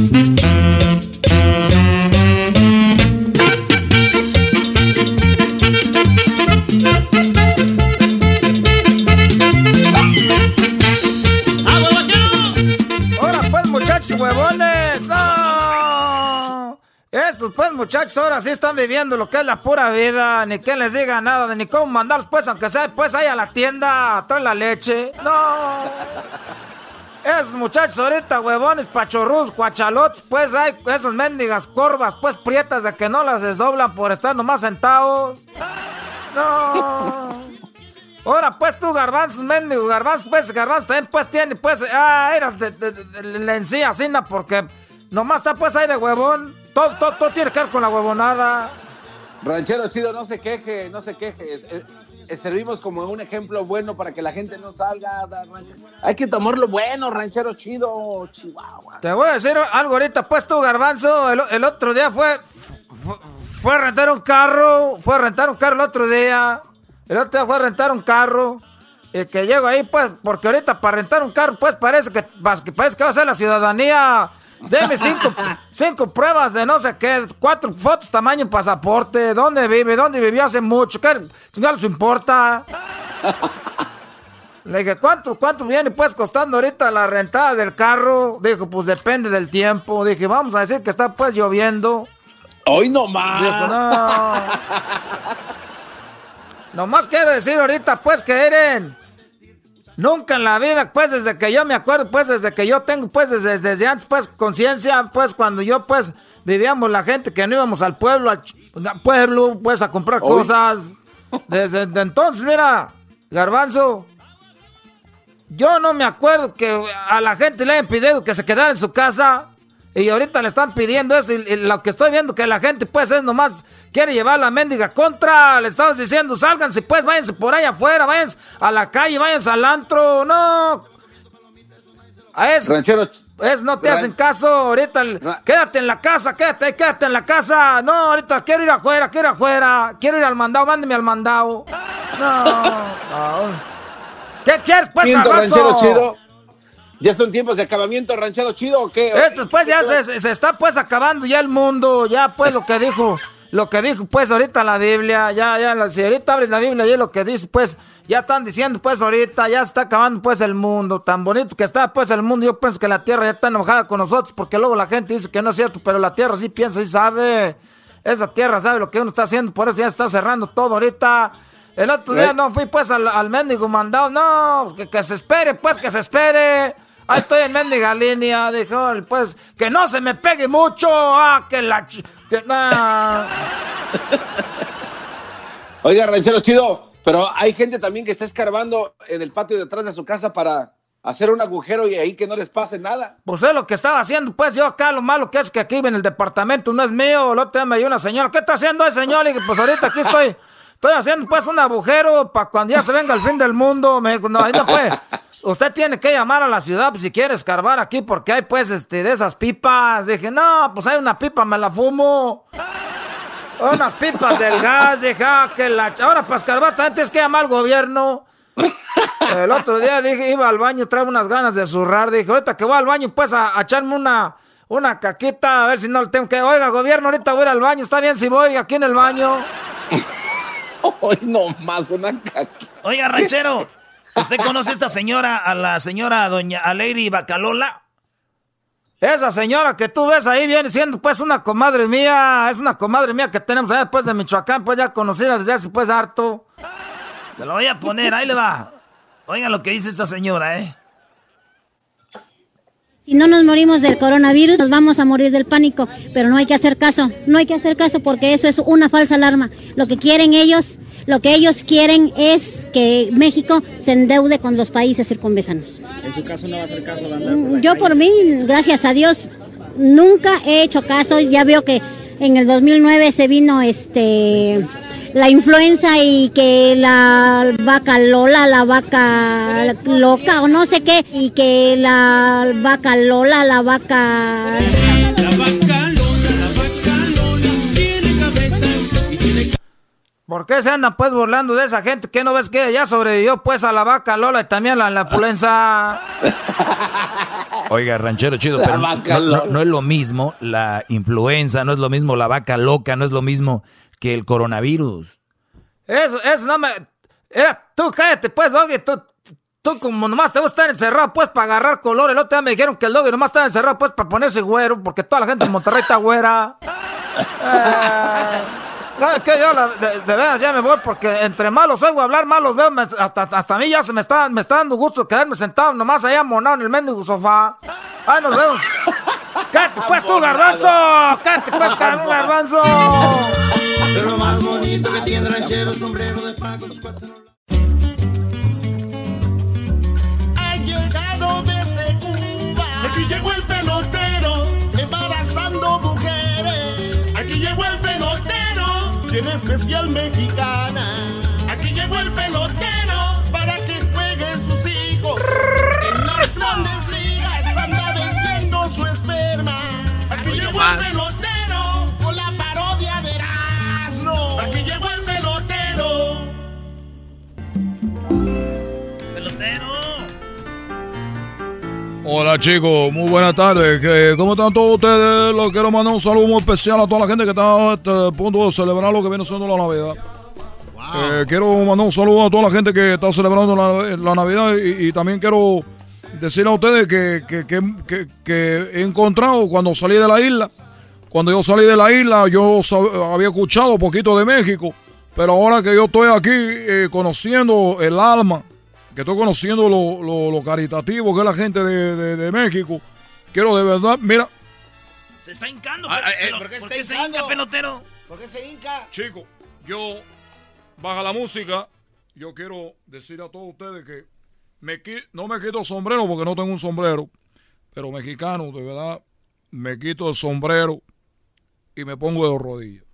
Pues muchachos ahora sí están viviendo lo que es la pura vida, ni que les diga nada, ni cómo mandarlos pues aunque sea pues ahí a la tienda a traer la leche. No. Esos muchachos ahorita huevones, pachorrus, cuachalots, pues hay esas mendigas corvas pues prietas de que no las desdoblan por estar nomás sentados. No. Ahora pues tú garbanzos, mendigo, garbanzos, pues garbanzos también pues tiene pues, ah, era de, de, de- de la encía, así, na, porque nomás está pues ahí de huevón. Todo, todo, todo tiene que ver con la huevonada. Ranchero chido, no se queje, no se queje. Es- es- es- servimos como un ejemplo bueno para que la gente no salga. ranchero. Hay que tomarlo bueno, ranchero chido, Chihuahua. Te voy a decir algo ahorita, pues tú, Garbanzo, el, el otro día fue, fue, fue a rentar un carro, fue a rentar un carro el otro día, el otro día fue a rentar un carro, y que llego ahí, pues, porque ahorita para rentar un carro, pues parece que parece que va a ser la ciudadanía. Deme cinco, cinco pruebas de no sé qué, cuatro fotos tamaño pasaporte, dónde vive, dónde vivió hace mucho, qué no les importa. Le dije, ¿cuánto, ¿cuánto viene pues costando ahorita la rentada del carro? Dijo, pues depende del tiempo. Dije, vamos a decir que está pues lloviendo. Hoy no más. Dijo, no. Nomás quiero decir ahorita pues que Eren. Nunca en la vida, pues desde que yo me acuerdo, pues desde que yo tengo, pues desde, desde antes, pues conciencia, pues cuando yo, pues vivíamos la gente que no íbamos al pueblo, al pueblo, pues a comprar Hoy. cosas. Desde de entonces, mira, Garbanzo, yo no me acuerdo que a la gente le hayan pedido que se quedara en su casa. Y ahorita le están pidiendo eso. Y, y lo que estoy viendo que la gente, pues, es nomás quiere llevar la mendiga contra. Le estamos diciendo, sálganse, pues, váyanse por ahí afuera, váyanse a la calle, váyanse al antro. No. A eso. Ranchero. Es, no te Ran- hacen caso. Ahorita, el- quédate en la casa, quédate, quédate en la casa. No, ahorita quiero ir afuera, quiero ir afuera. Quiero ir al mandado, mándeme al mandado. No. no. ¿Qué quieres, pues, ranchero chido. ¿Ya son tiempos de acabamiento, ranchero chido o qué? Esto pues ya se, se está pues acabando ya el mundo, ya pues lo que dijo, lo que dijo pues ahorita la Biblia, ya, ya, si ahorita abres la Biblia y lo que dice pues, ya están diciendo pues ahorita, ya se está acabando pues el mundo, tan bonito que está pues el mundo, yo pienso que la tierra ya está enojada con nosotros, porque luego la gente dice que no es cierto, pero la tierra sí piensa y sabe, esa tierra sabe lo que uno está haciendo, por eso ya está cerrando todo ahorita. El otro día Eh. no fui pues al, al mendigo mandado, no, que, que se espere pues, que se espere. Ahí estoy en mendiga línea, dijo, pues, que no se me pegue mucho, ah, que la... Que, Oiga, ranchero chido, pero hay gente también que está escarbando en el patio detrás de su casa para hacer un agujero y ahí que no les pase nada. Pues es lo que estaba haciendo, pues yo acá lo malo que es que aquí en el departamento no es mío, lo otro me una señora, ¿qué está haciendo ese señor? Y pues ahorita aquí estoy, estoy haciendo pues un agujero para cuando ya se venga el fin del mundo, me dijo, no, ahí no puede. Usted tiene que llamar a la ciudad pues, si quiere escarbar aquí porque hay pues este de esas pipas. Dije, no, pues hay una pipa, me la fumo. Unas pipas del gas, dije, ah, que la... Ahora para escarbar también tienes que llamar al gobierno. El otro día dije, iba al baño, trae unas ganas de zurrar. Dije, ahorita que voy al baño, pues a, echarme una, una caquita, a ver si no le tengo que. Oiga, gobierno, ahorita voy al baño. Está bien si voy aquí en el baño. Hoy no más una caquita. Oiga, ranchero, ¿usted conoce a esta señora, a la señora doña Alegri Bacalola? Esa señora que tú ves ahí viene siendo pues una comadre mía, es una comadre mía que tenemos allá después de Michoacán, pues ya conocida desde hace pues harto. Se lo voy a poner, ahí le va. Oiga lo que dice esta señora, ¿eh? Si no nos morimos del coronavirus, nos vamos a morir del pánico, pero no hay que hacer caso, no hay que hacer caso porque eso es una falsa alarma. Lo que quieren ellos, lo que ellos quieren es que México se endeude con los países circunvesanos. En su caso no va a hacer caso, Yo por mí, gracias a Dios, nunca he hecho caso, ya veo que en el 2009 se vino este la influenza y que la vaca Lola, la vaca loca o no sé qué, y que la vaca Lola, la vaca... La vaca ¿Por qué se andan pues burlando de esa gente? ¿Qué no ves que ya sobrevivió pues a la vaca Lola y también a la, influenza? Oiga, ranchero chido, pero no es lo mismo la influenza, no es lo mismo la vaca loca, no es lo mismo que el coronavirus. Eso, eso no me. Era, tú cállate, pues, Doggy. Tú, tú como nomás te gusta estar encerrado, pues, para agarrar color. El otro día me dijeron que el Doggy nomás estaba encerrado, pues, para ponerse güero, porque toda la gente en Monterrey está güera. Eh, ¿Sabes qué? Yo, de, verdad ya me voy, porque entre malos oigo hablar, malos veo. hasta, hasta a mí ya se me está, me está dando gusto quedarme sentado nomás allá monado en el mendigo sofá. Ay, nos vemos. ¡Cállate, pues, tú, garbanzo! ¡Cállate, pues, garbanzo! Pero lo más bonito que tiene ranchero, sombrero de paco, sus cuatro... Ha llegado desde Cuba. Aquí llegó el pelotero, embarazando mujeres. Aquí llegó el pelotero, tiene especial mexicana. Aquí llegó el pelotero para que jueguen sus hijos. En las grandes ligas anda vendiendo su esperma. Aquí llegó el Hola chicos, muy buenas tardes. ¿Cómo están todos ustedes? Les quiero mandar un saludo muy especial a toda la gente que está a este punto de celebrar lo que viene siendo la Navidad. Eh, quiero mandar un saludo a toda la gente que está celebrando la, Navidad y, también quiero decir a ustedes que, que, he encontrado cuando salí de la isla, cuando yo salí de la isla yo había escuchado poquito de México, pero ahora que yo estoy aquí eh, conociendo el alma que estoy conociendo lo, caritativo que es la gente de, México. Quiero de verdad, mira. Se está hincando. Ah, eh, ¿Por, qué, se hinca, pelotero? ¿Por qué se hinca? Chico, yo, baja la música, yo quiero decir a todos ustedes que me, no me quito sombrero porque no tengo un sombrero, pero mexicano, de verdad, me quito el sombrero y me pongo de rodillas.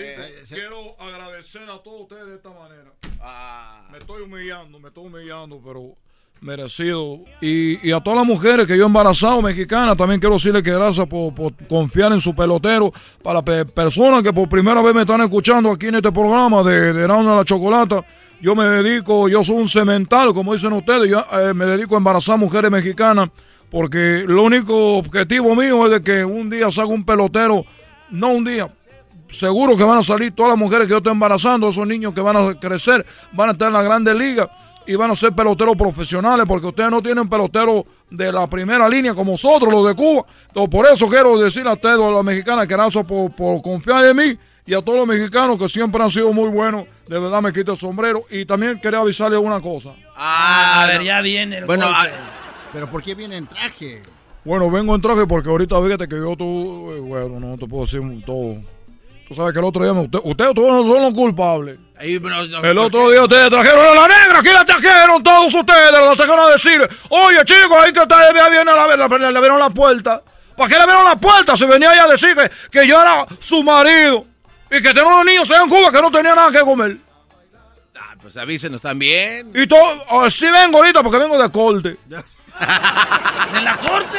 Eh, quiero agradecer a todos ustedes de esta manera. Ah. Me estoy humillando, me estoy humillando, pero merecido. Y, a todas las mujeres que yo he embarazado, mexicanas, también quiero decirles que gracias por, confiar en su pelotero. Para personas que por primera vez me están escuchando aquí en este programa de, de a la Chocolata, yo me dedico, yo soy un cemental, como dicen ustedes, yo eh, me dedico a embarazar mujeres mexicanas, porque lo único objetivo mío es de que un día salga un pelotero, no un día, seguro que van a salir todas las mujeres que yo estoy embarazando, esos niños que van a crecer, van a estar en la grande liga y van a ser peloteros profesionales, porque ustedes no tienen peloteros de la primera línea como nosotros, los de Cuba. Entonces, por eso quiero decir a ustedes, a las mexicanas, que gracias por, por confiar en mí y a todos los mexicanos que siempre han sido muy buenos de verdad me quito el sombrero. Y también quería avisarle una cosa. a ver, ya viene el Bueno, golpe. Pero ¿por qué viene en traje? Bueno, vengo en traje porque ahorita fíjate que yo tú, eh, bueno, no te puedo decir todo. Tú sabes que el otro día me- usted- ustedes todos no son los culpables. Pero- El otro día ustedes trajeron a la negra, aquí la trajeron todos ustedes, la trajeron a decir, oye chicos, ahí que ustedes ya viene a la, la, le, le vieron la puerta. ¿Para qué le vieron la puerta? Se venía ella a decir que, que yo era su marido y que tenía unos niños allá en Cuba que no tenía nada que comer. Ah, pues avísenos también. Y todo, ah, sí vengo ahorita porque vengo de corte. ¿De la corte?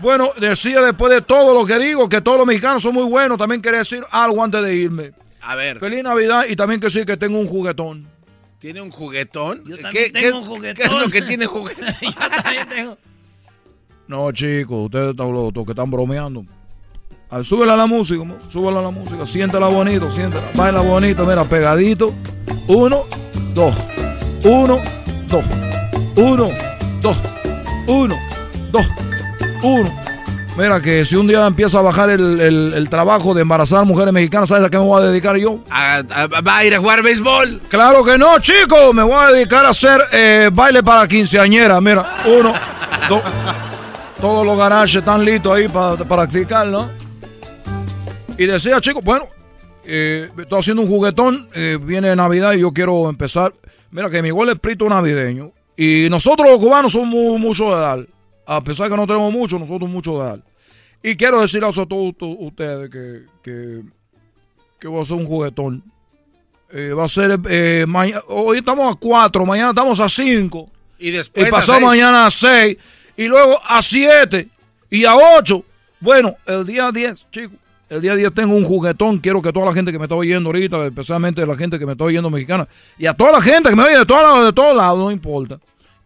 Bueno, decía después de todo lo que digo, que todos los mexicanos son muy buenos. También quería decir algo antes de irme. A ver, Feliz Navidad y también que sí, que tengo un juguetón. ¿tiene un juguetón? Yo ¿Qué, también qué- tengo un qué juguetón. es lo que tiene juguetón? Yo también tengo. No, chicos, ustedes están locos, que están bromeando. Ah, súbela a la música, mo, súbela a la música, siéntela bonito, siéntela, baila bonito, mira, pegadito. Uno, dos, uno, dos, uno, dos, uno, dos, uno. Mira que si un día empieza a bajar el, el- el trabajo de embarazar mujeres mexicanas, ¿sabes a qué me voy a dedicar yo? A- a- ¿Va a ir a jugar béisbol? Claro que no, chicos, me voy a dedicar a hacer eh, baile para quinceañera. Mira, uno, dos, todos los garajes están listos ahí para practicar, ¿no? Y decía, chicos, bueno, eh, estoy haciendo un juguetón, eh, viene Navidad y yo quiero empezar. Mira que mi igual es prito navideño. Y nosotros los cubanos somos mu- mucho de dar. A pesar de que no tenemos mucho, nosotros mucho de dar. Y quiero decirles a todos ustedes que, que, que voy a hacer un juguetón. Eh, va a ser eh, mañana. Hoy estamos a 4, mañana estamos a 5. Y Y después. a pasado seis. mañana a 6. Y luego a 7. Y a 8. Bueno, el día 10, chicos. El día 10 tengo un juguetón. Quiero que toda la gente que me está oyendo ahorita, especialmente la gente que me está oyendo mexicana, y a toda la gente que me oye de todos lados, de todos lados, no importa.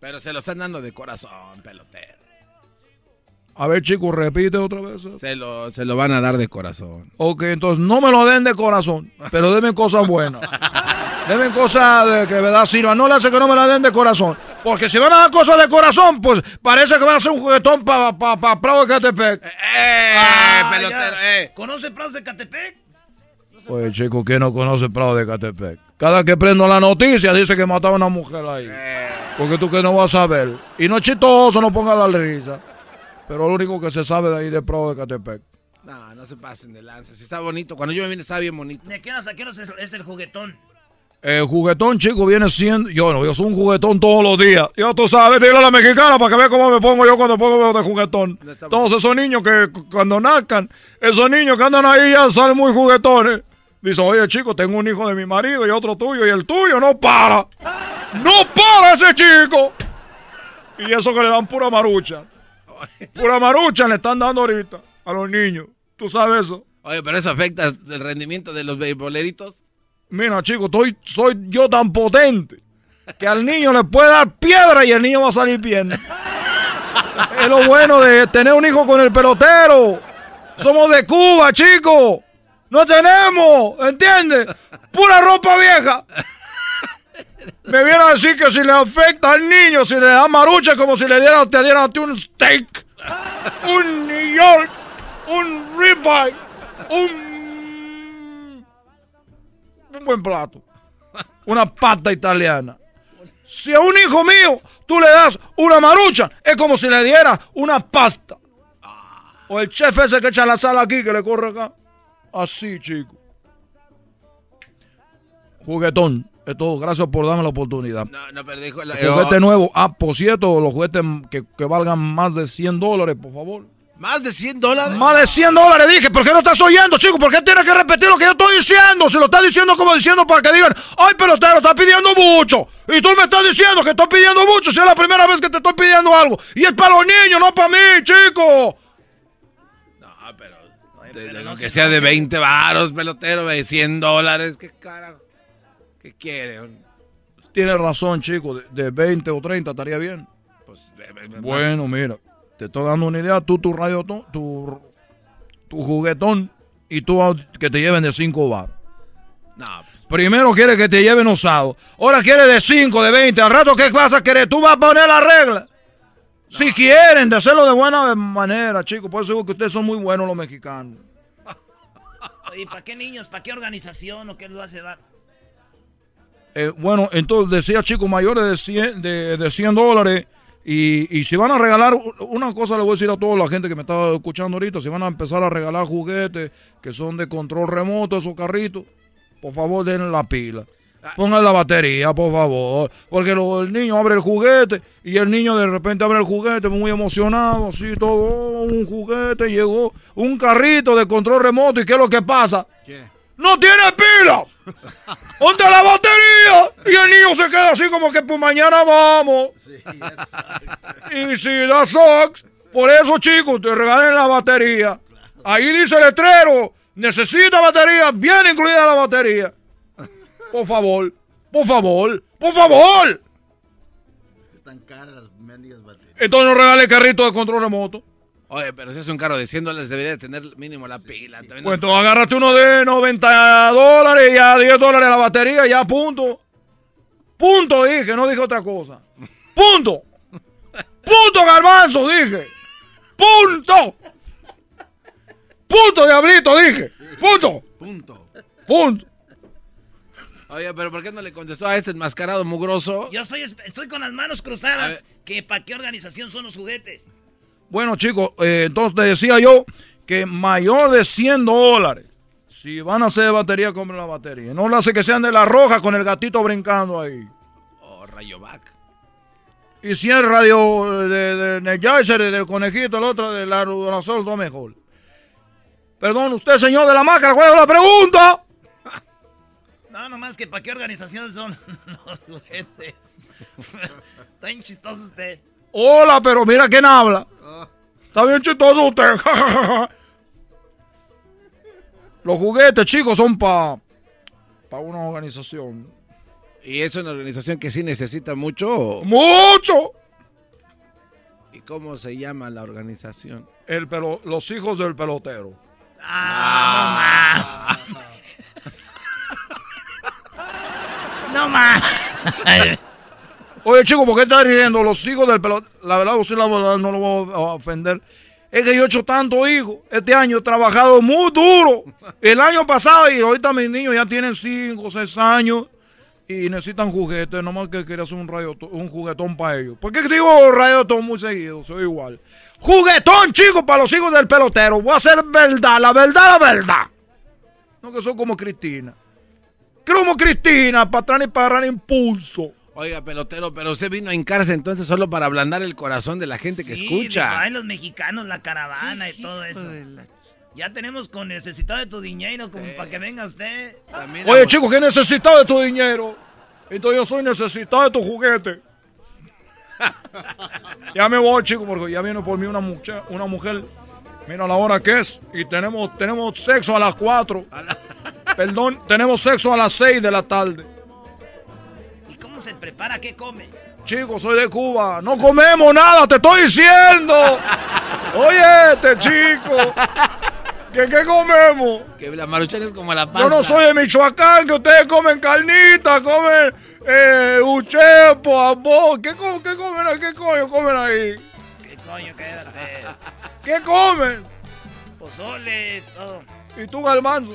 Pero se lo están dando de corazón, pelotero. A ver, chicos, repite otra vez. Se lo, se lo van a dar de corazón. Ok, entonces no me lo den de corazón, pero denme cosas buenas. Denme cosas de que verdad sirvan. No le hace que no me la den de corazón. Porque si van a dar cosas de corazón, pues parece que van a hacer un juguetón para pa, pa, Prado de Catepec. ¡Eh, Ah, pelotero! ya. ¡Eh! ¿Conoce Plaza de Catepec? Oye, chico, ¿quién no conoce Prado de Catepec? Cada que prendo la noticia dice que mataron a una mujer ahí. Porque tú que no vas a saber. Y no es chistoso, no ponga la risa. Pero lo único que se sabe de ahí de Prado de Catepec. No, no se pasen de lanza. Si está bonito. Cuando yo me vine estaba bien bonito. ¿De qué horas a qué es, es el juguetón? El juguetón, chico, viene siendo. Yo no, yo soy un juguetón todos los días. Ya tú sabes, dile a la mexicana para que vea cómo me pongo yo cuando pongo de juguetón. Todos esos niños que cu- cuando nazcan, esos niños que andan ahí ya salen muy juguetones. Dice, oye, chico, tengo un hijo de mi marido y otro tuyo, y el tuyo no para. ¡No para ese chico! Y eso que le dan pura marucha. Pura marucha le están dando ahorita a los niños. ¿Tú sabes eso? Oye, pero eso afecta el rendimiento de los beisboleritos. Mira, chico, estoy, soy yo tan potente que al niño le puede dar piedra y el niño va a salir bien. es lo bueno de tener un hijo con el pelotero. Somos de Cuba, chico. No tenemos, ¿entiendes? Pura ropa vieja. Me viene a decir que si le afecta al niño, si le da marucha, como si le diera, te dieran a ti un steak, un New York, un ribeye, un, un buen plato, una pasta italiana. Si a un hijo mío tú le das una marucha, es como si le diera una pasta. O el chef ese que echa la sal aquí, que le corre acá. Así, chico. Juguetón. Es todo. Gracias por darme la oportunidad. No, no, pero dijo... El juguete nuevo. Ah, por cierto, los juguetes que, que valgan más de 100 dólares, por favor. ¿Más de 100 dólares? Más de 100 dólares, dije. ¿Por qué no estás oyendo, chico? ¿Por qué tienes que repetir lo que yo estoy diciendo? Si lo estás diciendo como diciendo para que digan, ay, pelotero, estás pidiendo mucho. Y tú me estás diciendo que estoy pidiendo mucho si es la primera vez que te estoy pidiendo algo. Y es para los niños, no para mí, chico. De- de- aunque sea de 20 varos, pelotero, de 100 dólares. ¿Qué carajo? ¿Qué quiere? Tienes razón, chico. De, de 20 o 30 estaría bien. Pues, de- de- de- Bueno, mira, te estoy dando una idea. Tú, tu radio, tu, tu juguetón y tú que te lleven de 5 bar. No, pues, Primero quiere que te lleven usado. Ahora quiere de 5, de 20. Al rato, ¿qué vas a querer? Tú vas a poner la regla. Si quieren, de hacerlo de buena manera, chicos. Por eso digo que ustedes son muy buenos los mexicanos. ¿Y para qué niños? ¿Para qué organización o qué les va a dar? Eh, bueno, entonces decía chicos mayores de 100, de, de 100 dólares. Y, y si van a regalar, una cosa le voy a decir a toda la gente que me está escuchando ahorita, si van a empezar a regalar juguetes que son de control remoto, esos carritos, por favor den la pila. Pongan la batería, por favor. Porque lo- el niño abre el juguete y el niño de repente abre el juguete muy emocionado, así todo, oh, un juguete, llegó un carrito de control remoto y ¿qué es lo que pasa? ¡No tiene pila! ¿Dónde la batería? Y el niño se queda así como que pues mañana vamos. Y si da sucks, por eso chicos, te regalen la batería. Ahí dice el letrero, necesita batería, viene incluida la batería. Por favor, por favor, por favor. Están caras las mendigas baterías. Entonces no regale carrito de control remoto. Oye, pero si es un carro de 100 dólares, debería de tener mínimo la pila. También Pues tú agárrate uno de 90 dólares y ya 10 dólares la batería, ya punto. Punto dije, no dije otra cosa. Punto. Punto garbanzo dije. Punto. Punto diablito dije. Punto. Punto. Punto. Oye, pero ¿por qué no le contestó a este enmascarado mugroso? Yo estoy, estoy con las manos cruzadas. que ¿Para qué organización son los juguetes? Bueno, chicos, eh, entonces te decía yo que mayor de 100 dólares. Si van a hacer de batería, compren la batería. No lo hace que sean de la roja con el gatito brincando ahí. Oh, Rayovac. Y si es radio de, de, de Energizer, del conejito, el otro de la Durasol, todo mejor. Perdón, usted, señor de la máscara, ¿cuál es la pregunta? No, nomás que ¿para qué organización son los juguetes? Está bien chistoso usted. Hola, pero mira quién habla. Está bien chistoso usted. Los juguetes, chicos, son para pa una organización. ¿Y es una organización que sí necesita mucho? ¡Mucho! ¿Y cómo se llama la organización? El pelo, los hijos del pelotero. Ah, no más. Oye, chico, ¿por qué estás riendo? Los hijos del pelotero. La verdad, sí, la verdad, no lo voy a ofender. Es que yo he hecho tanto hijos. Este año he trabajado muy duro. El año pasado y ahorita mis niños ya tienen 5, 6 años y necesitan juguetes. Nomás que quería hacer un, radio, un juguetón para ellos. ¿Por qué digo radiotón muy seguido? Soy igual. Juguetón, chicos, para los hijos del pelotero. Voy a hacer verdad, la verdad, la verdad. No que son como Cristina. Como Cristina, para atrás y para agarrar impulso. Oiga, pelotero, pero usted vino a hincarse entonces solo para ablandar el corazón de la gente que escucha. Ay, los mexicanos, la caravana y todo eso. Ya tenemos con necesitado de tu dinero como para que venga usted. Oye, chicos, ¿qué necesitado de tu dinero? Entonces yo soy necesitado de tu juguete. ya me voy, chicos, porque ya viene por mí una mujer, una mujer. Mira la hora que es. Y tenemos, tenemos sexo a las 4. Perdón, tenemos sexo a las 6 de la tarde. ¿Y cómo se prepara? ¿Qué come? Chicos, soy de Cuba. No comemos nada, te estoy diciendo. Oye, este chico. ¿Qué, qué comemos? Que la maruchan es como la pasta. Yo no soy de Michoacán, que ustedes comen carnita, comen Eh, un chepo, amor. ¿Qué, qué comen ahí? ¿Qué coño comen ahí? ¿Qué coño, quédate? ¿Qué comen? Pozole, todo. ¿Y tú, Galmanzo?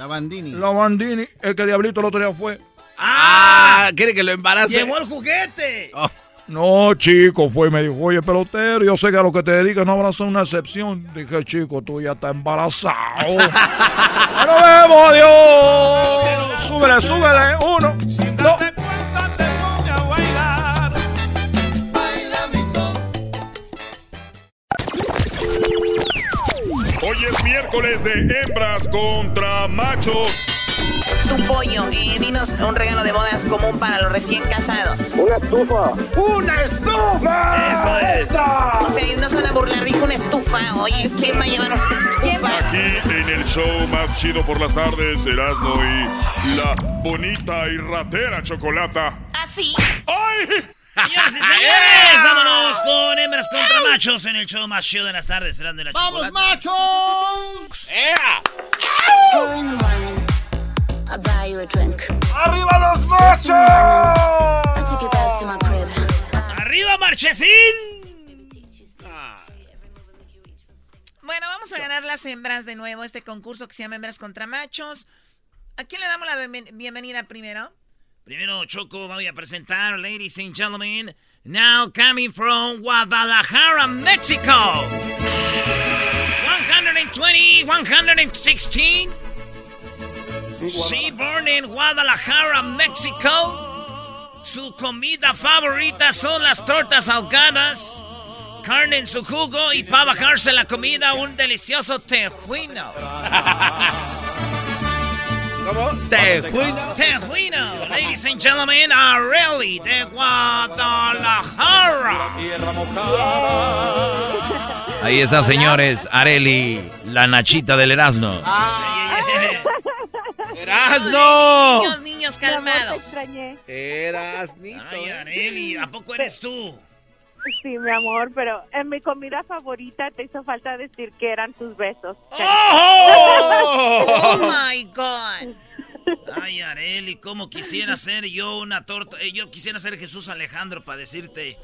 La Bandini. la Bandini. El que Diablito el otro día fue. Ah, quiere que lo embarace. Llevó el juguete. No, chico, fue y me dijo, oye, pelotero, yo sé que a lo que te dedicas no habrá ser una excepción. Dije, chico, tú ya estás embarazado. ¡Ya nos vemos, adiós! Súbele, súbele. Uno, dos. Miércoles de hembras contra machos. Tu pollo, eh, dinos un regalo de bodas común para los recién casados. Una estufa. ¡Una estufa! Eso es. O sea, no se van a burlar, dijo una estufa. Oye, ¿quién va a llevar una estufa? Aquí en el show más chido por las tardes, Erasmo y la bonita y ratera chocolata. ¿Así? ¡Ay! Señoras y señores, vámonos con hembras contra machos en el show más chido de las tardes. Serán de la ¡Vamos, chocolata. machos! Four in the morning, I buy you a drink. ¡Arriba los crib. ¡Arriba, Marchesín! Bueno, vamos a ganar las hembras de nuevo, este concurso que se llama Hembras contra Machos. ¿A quién le damos la bienven- bienvenida primero? Primero, Choco, voy a presentar, ladies and gentlemen, now coming from Guadalajara, Mexico. 120, 116. She born in Guadalajara, Mexico. Su comida favorita son las tortas ahogadas, carne en su jugo y para bajarse la comida un delicioso tejuino. ¿Cómo? Tejuino. Tejuino, ladies and gentlemen, Areli de Guadalajara. Ahí está, señores. Areli, la nachita del Erasmo. ¡Erasno! Niños, niños, calmados. Erasnito. Ay, Areli, ¿a poco eres tú? Sí, mi amor, pero en mi comida favorita te hizo falta decir que eran tus besos. ¡Oh! Oh my God. Ay, Areli, cómo quisiera ser yo una torta. eh, Yo quisiera ser Jesús Alejandro para decirte.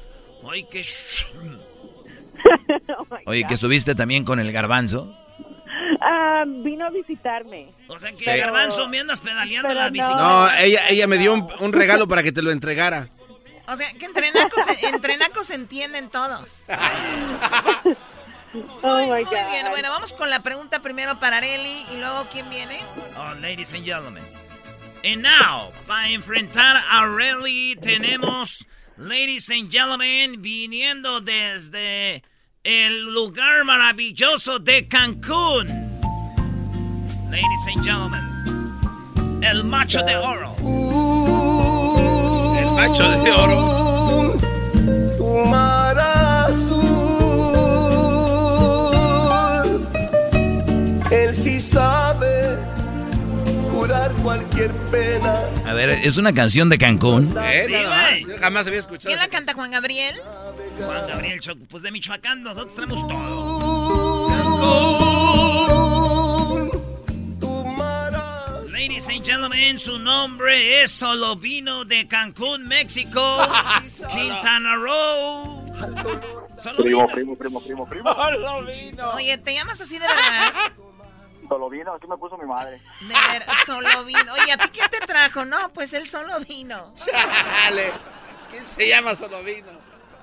Ay, qué. sh- Oye, que estuviste también con el garbanzo. Ah, vino a visitarme. O sea que Pero- Garbanzo me andas pedaleando la no. bicicleta. No, ella, ella me dio un, un regalo para que te lo entregara. O sea, que entre nacos, entre nacos se entienden todos. Oh Muy, my muy God. bien, bueno, vamos con la pregunta primero para Areli y luego ¿quién viene? Oh, ladies and gentlemen. And now, para enfrentar a Areli, tenemos, ladies and gentlemen, viniendo desde el lugar maravilloso de Cancún. Ladies and gentlemen, el macho de oro. El macho de oro. Tu mar azul, él sí sabe curar cualquier pena. A ver, es una canción de Cancún. ¿Eh? Sí, güey. Yo jamás había escuchado. ¿Quién la canta, Juan Gabriel? Juan Gabriel Choco, pues de Michoacán nosotros tenemos todo. Ladies and gentlemen, su nombre es Solovino de Cancún, México, Quintana Roo. Solovino. primo, primo, primo, primo. Oye, ¿te llamas así de verdad? Solo vino, así me puso mi madre. De ver, solo vino. Oye, ¿a ti quién te trajo? No, pues él solo vino. Chale. ¿Quién se llama Solovino?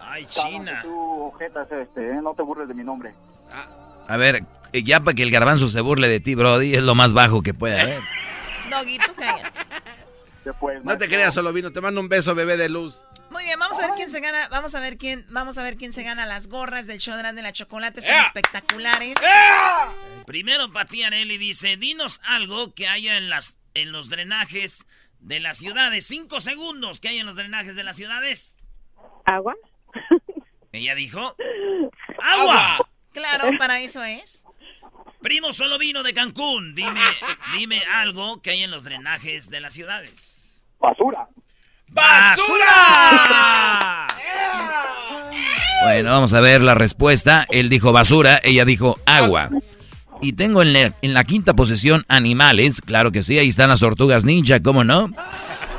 Ay, China. Tú, ojetas, este, eh, no te burles de mi nombre. A ver, eh, ya para que el garbanzo se burle de ti, Brody, es lo más bajo que puede haber. Doggy, tú cállate. No te creas, Solovino. Te mando un beso, bebé de luz. Muy bien, vamos a ver quién se gana, vamos a ver quién, vamos a ver quién se gana las gorras del show de la chocolate, están espectaculares. Primero, Pati Areli dice, dinos algo que haya en, las, en los drenajes de las ciudades. Cinco segundos que hay en los drenajes de las ciudades. Agua. Ella dijo, ¡agua! Claro, para eso es. Primo solo vino de Cancún. Dime, dime algo que hay en los drenajes de las ciudades. Basura. ¡Basura! Bueno, vamos a ver la respuesta. Él dijo basura, ella dijo agua. Y tengo en la, en la quinta posición animales, claro que sí, ahí están las tortugas ninja, ¿cómo no?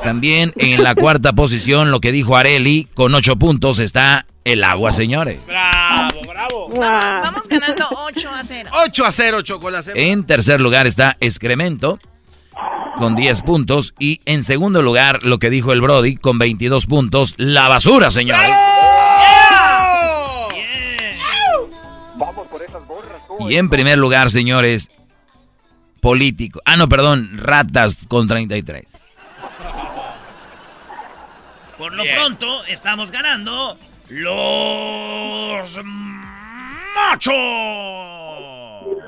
También en la cuarta posición, lo que dijo Areli, con ocho puntos está el agua, señores. Bravo, bravo. Vamos, vamos ganando 8 a 0. 8 a 0, chocolate. En tercer lugar está excremento, con 10 puntos. Y en segundo lugar, lo que dijo el Brody, con 22 puntos, la basura, señores. Vamos por esas borras. tú. Y en primer lugar, señores, político. Ah, no, perdón, ratas con 33. Por lo pronto, estamos ganando los machos.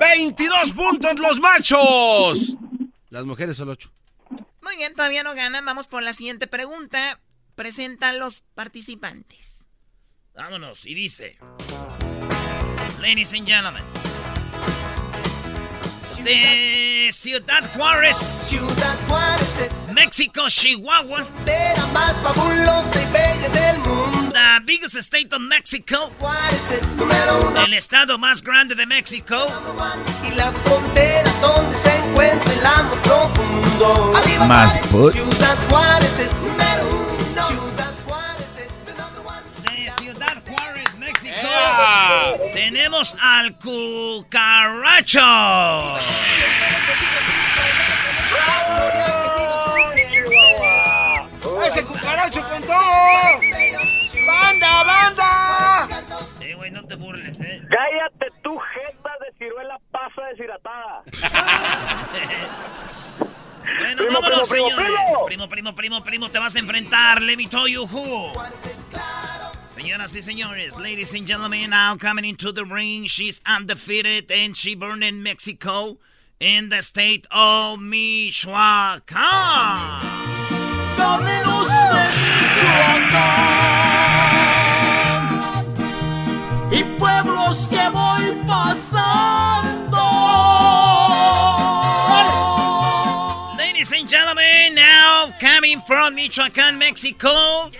22 puntos los machos. Las mujeres solo 8. Muy bien, todavía no ganan. Vamos por la siguiente pregunta. Presentan los participantes. Vámonos, y dice: Ladies and gentlemen, de Ciudad Juárez, Ciudad Juárez es México, Chihuahua, de la más fabulosa y bella del mundo. The biggest state of Mexico, número uno el estado más grande de México, y la frontera donde se encuentra el amor profundo. Más put. Ciudad Juárez es número uno. Ciudad Juárez es the number one. de Ciudad Juárez, México, ¡Ea! tenemos al cucaracho. ¡Ese cucaracho con todo! ¡Banda, banda! Eh, güey, no te burles, eh. Cállate tú, jeta de ciruela pasa deshidratada. Bueno, Primo, vámonos, primo, señores. primo. Primo, primo, primo, primo, te vas a enfrentar. Let me tell you who. Señoras y señores, ladies and gentlemen, now coming into the ring, she's undefeated and she born in Mexico, in the state of Michoacán. Caminos de Michoacán y pueblos que voy pasando. Ladies and gentlemen, now coming from Michoacán, Mexico,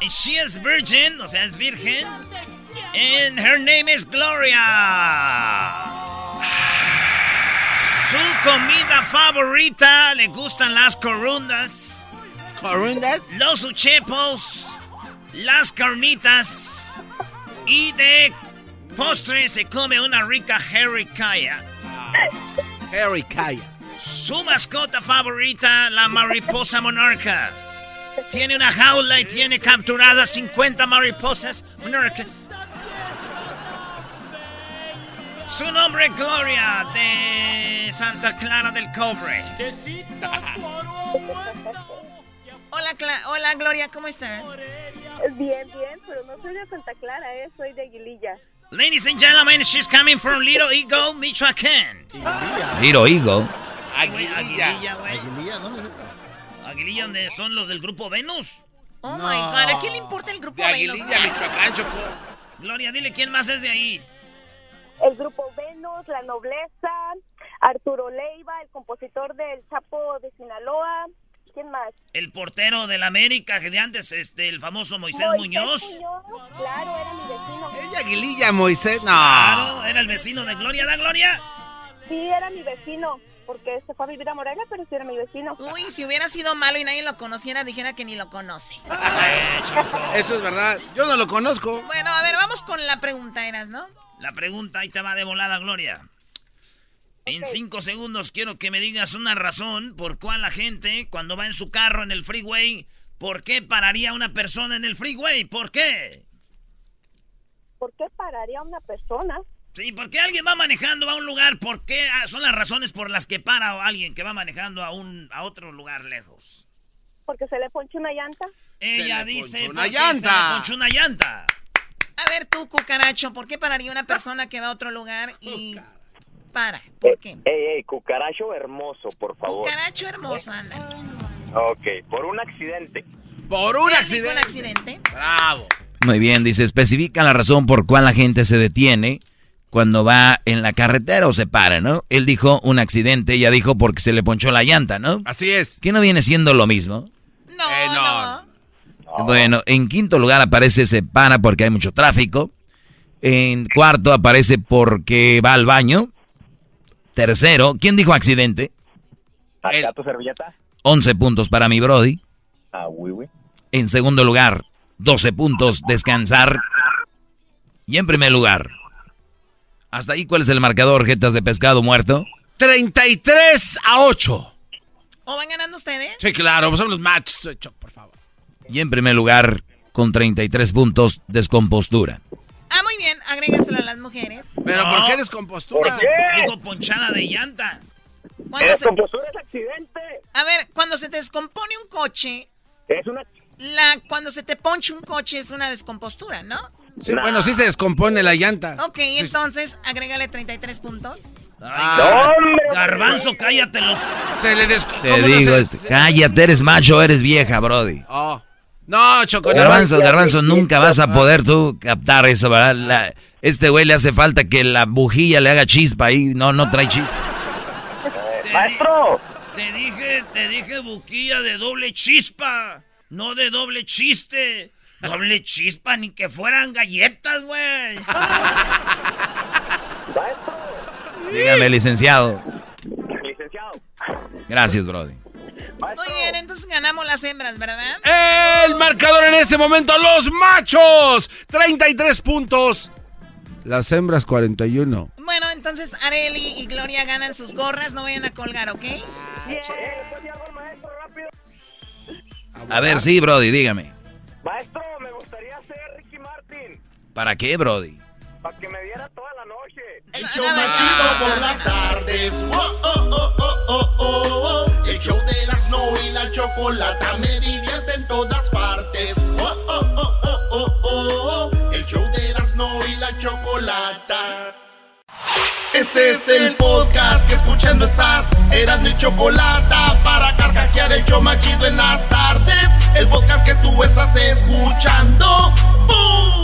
and she is virgin, o sea, es virgen, and her name is Gloria. Su comida favorita le gustan las corundas, ¿Corundas? los uchepos, las carnitas y de postre se come una rica jericaya. Harry Kaya. Su mascota favorita, la mariposa monarca. Tiene una jaula y tiene capturadas 50 mariposas monarcas. Su nombre es Gloria de Santa Clara del Cobre. Hola, Cla- Hola, Gloria, ¿cómo estás? Bien, bien, pero no soy de Santa Clara, eh, soy de Aguililla. Ladies and gentlemen, she's coming from Little Eagle, Michoacán. Little Eagle. Aguililla. Aguililla, güey. Aguililla, ¿dónde es eso? Aguililla, donde son los del grupo Venus. Oh No. my god, ¿a quién le importa el grupo De Venus? Aguililla, Michoacán, Choco. Gloria, dile quién más es de ahí. El grupo Venus, La Nobleza, Arturo Leiva, el compositor del Chapo de Sinaloa. ¿Quién más? El portero del América, que de antes, este, el famoso Moisés, Muñoz. Claro, era mi vecino. Ella Aguililla, Moisés. No. Claro, era el vecino de Gloria, ¿da Gloria? Sí, era mi vecino, porque se fue a vivir a Morelia, pero sí era mi vecino. Uy, si hubiera sido malo y nadie lo conociera, dijera que ni lo conoce. Eso es verdad. Yo no lo conozco. Bueno, a ver, vamos con la pregunta, Eras, ¿no? La pregunta ahí te va de volada, Gloria. En cinco segundos quiero que me digas una razón por cuál la gente, cuando va en su carro en el freeway, ¿por qué pararía una persona en el freeway? ¿Por qué? ¿Por qué pararía una persona? Sí, ¿por qué alguien va manejando a un lugar? ¿Por qué ah, son las razones por las que para alguien que va manejando a un a otro lugar lejos? Porque se le ponchó una llanta. Ella le dice una porque llanta. se le ponchó una llanta. A ver tú, cucaracho, ¿por qué pararía una persona que va a otro lugar y para? ¿Por qué? Ey, ey, cucaracho hermoso, por favor. Cucaracho hermoso, anda. Ok, por un accidente. Por un ¿Él dijo accidente. un accidente? Bravo. Muy bien, dice, especifica la razón por cuál la gente se detiene cuando va en la carretera o se para, ¿no? Él dijo un accidente, ella dijo porque se le ponchó la llanta, ¿no? Así es. ¿Qué no viene siendo lo mismo? No, Eh, no. Bueno, en quinto lugar aparece se para porque hay mucho tráfico. En cuarto aparece porque va al baño. Tercero, ¿quién dijo accidente? ¿Acá tu servilleta? 11 puntos para mi Brody. Ah, oui, oui. En segundo lugar, 12 puntos, descansar. Y en primer lugar, hasta ahí, ¿cuál es el marcador, jetas de pescado muerto? 33 a 8. ¿O van ganando ustedes? Sí, claro, son los matches. Por favor. Y en primer lugar, con 33 puntos, descompostura. Ah, muy bien, agrégaselo a las mujeres. Pero ¿por qué descompostura? Digo ponchada de llanta. Cuando se- Descompostura es accidente. A ver, cuando se te descompone un coche, Es una... la, cuando se te ponche un coche es una descompostura, ¿no? Sí, bueno, sí se descompone la llanta. Ok, entonces agrégale 33 puntos. Ah. Garbanzo, cállate los. Se le des... Te ¿cómo no digo, se- este, cállate, eres macho, eres vieja, Brody. Oh. No, Choco. Garbanzo, Garbanzo, nunca vas a poder tú captar eso, ¿verdad? La- este güey le hace falta que la bujía le haga chispa ahí. No, no trae chispa. ¡Maestro! Te dije, te dije buquilla de doble chispa, no de doble chiste. Doble chispa, ni que fueran galletas, güey. Dígame, licenciado. Licenciado. Gracias, Brody. Muy bien, entonces ganamos las hembras, ¿verdad? El marcador en este momento, los machos. 33 puntos. Las hembras 41. Bueno, entonces Areli y Gloria ganan sus gorras, no vayan a colgar, ¿ok? A ver, sí, Brody, dígame. Maestro, me gustaría ser Ricky Martin. ¿Para qué, Brody? Para que me diera. El show más chido por las tardes. Oh, oh, oh, oh, oh, oh, oh. El show de Erasmo y la chocolata me divierte en todas partes. Oh, oh, oh, oh, oh, oh. El show de Erasmo y la chocolata. Este es el podcast que escuchando estás. Eran mi chocolata para carcajear el show más chido en las tardes. El podcast que tú estás escuchando. ¡Bum!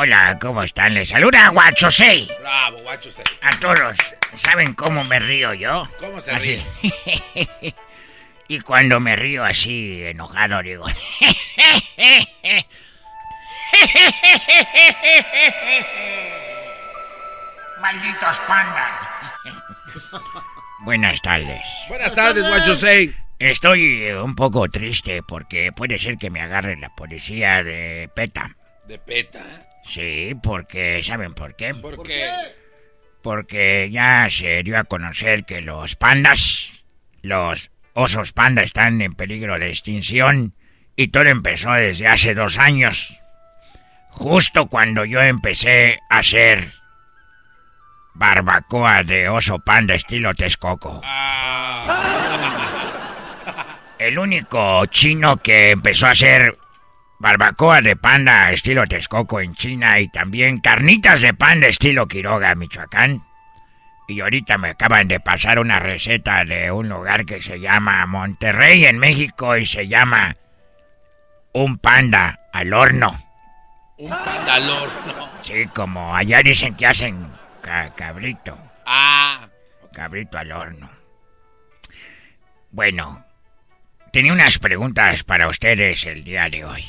Hola, ¿cómo están? Les saluda Guacho 6. Bravo, guacho. se- A todos, ¿saben cómo me río yo? ¿Cómo se así. y cuando me río así, enojado, digo... Malditos pandas. Buenas tardes. Buenas tardes, guacho. Say. Estoy un poco triste porque puede ser que me agarre la policía de PETA. De peta. Sí, porque ¿saben por qué? ¿Por qué? Porque ya se dio a conocer que los pandas, los osos panda están en peligro de extinción y todo empezó desde hace dos años. Justo cuando yo empecé a hacer barbacoa de oso panda estilo Texcoco. El único chino que empezó a hacer barbacoa de panda estilo Texcoco en China y también carnitas de panda estilo Quiroga, Michoacán. Y ahorita me acaban de pasar una receta de un lugar que se llama Monterrey en México y se llama un panda al horno. Un panda al horno. Sí, como allá dicen que hacen ca- cabrito. Ah. Cabrito al horno. Bueno, tenía unas preguntas para ustedes el día de hoy.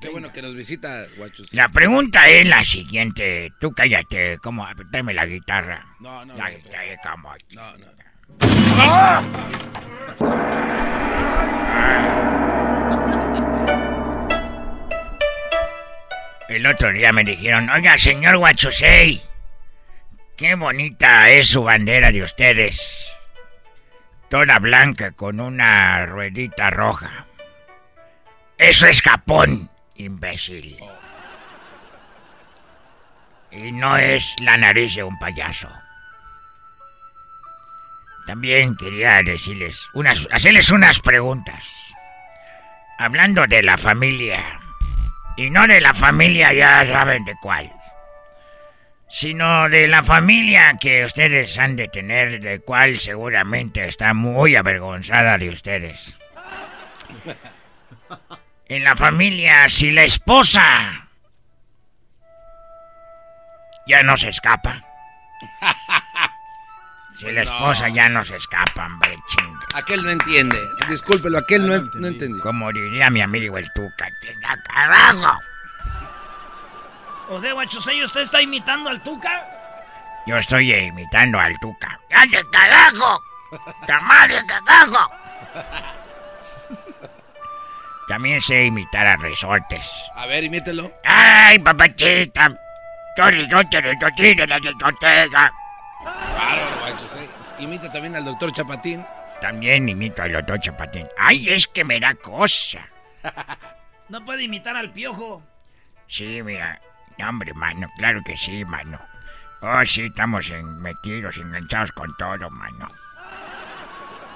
Qué bueno que nos visita, guacho. Say. La pregunta es la siguiente. Tú cállate, ¿cómo? Dame la guitarra. No, no, La no. No, no. El otro día me dijeron, oiga, señor Guachusei, qué bonita es su bandera de ustedes. Toda blanca con una ruedita roja. Eso es Japón, imbécil. Y no es la nariz de un payaso. También quería decirles unas, hacerles unas preguntas. Hablando de la familia. Y no de la familia, ya saben de cuál. Sino de la familia que ustedes han de tener, de cual seguramente está muy avergonzada de ustedes. En la familia, si la esposa ya no se escapa. Si la esposa ya no se escapa, hombre, chinga. Aquel no entiende. Discúlpelo, aquel no, no entendió. Como diría mi amigo el Tuca, tenga carajo. O sea, Guachusei, ¿usted está imitando al Tuca? Yo estoy imitando al Tuca. ¡Ande carajo! ¡Tamare carajo! También sé imitar a resortes. A ver, imítelo. ¡Ay, papachita! Yo resorte, resortito, la discoteca. Bárbaro, guacho, sí. Imita también al doctor Chapatín. También imito al doctor Chapatín. ¡Ay, es que me da cosa! No puede imitar al piojo. Sí, mira. No, hombre, mano. Claro que sí, mano. Oh, sí, estamos en, metidos, enganchados con todo, mano.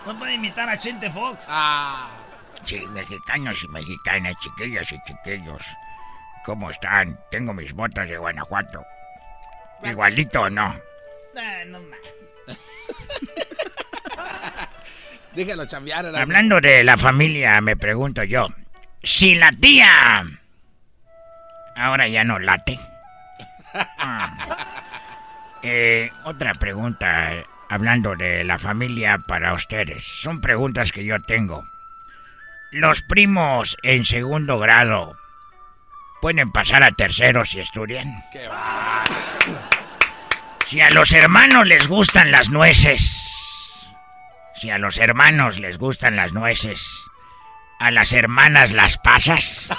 No puede imitar a Chente Fox. Ah. Sí, mexicanos y mexicanas, chiquillos y chiquillos. ¿Cómo están? Tengo mis botas de Guanajuato. ¿Igualito o no? Ah, no más. Déjalo chambear. Erasmo. Hablando de la familia, me pregunto yo. Si la tía... Ahora ya no late. Ah. Eh, otra pregunta, hablando de la familia para ustedes. Son preguntas que yo tengo. Los primos en segundo grado pueden pasar a tercero si estudian. Qué va. Si a los hermanos les gustan las nueces. Si a los hermanos les gustan las nueces. A las hermanas las pasas.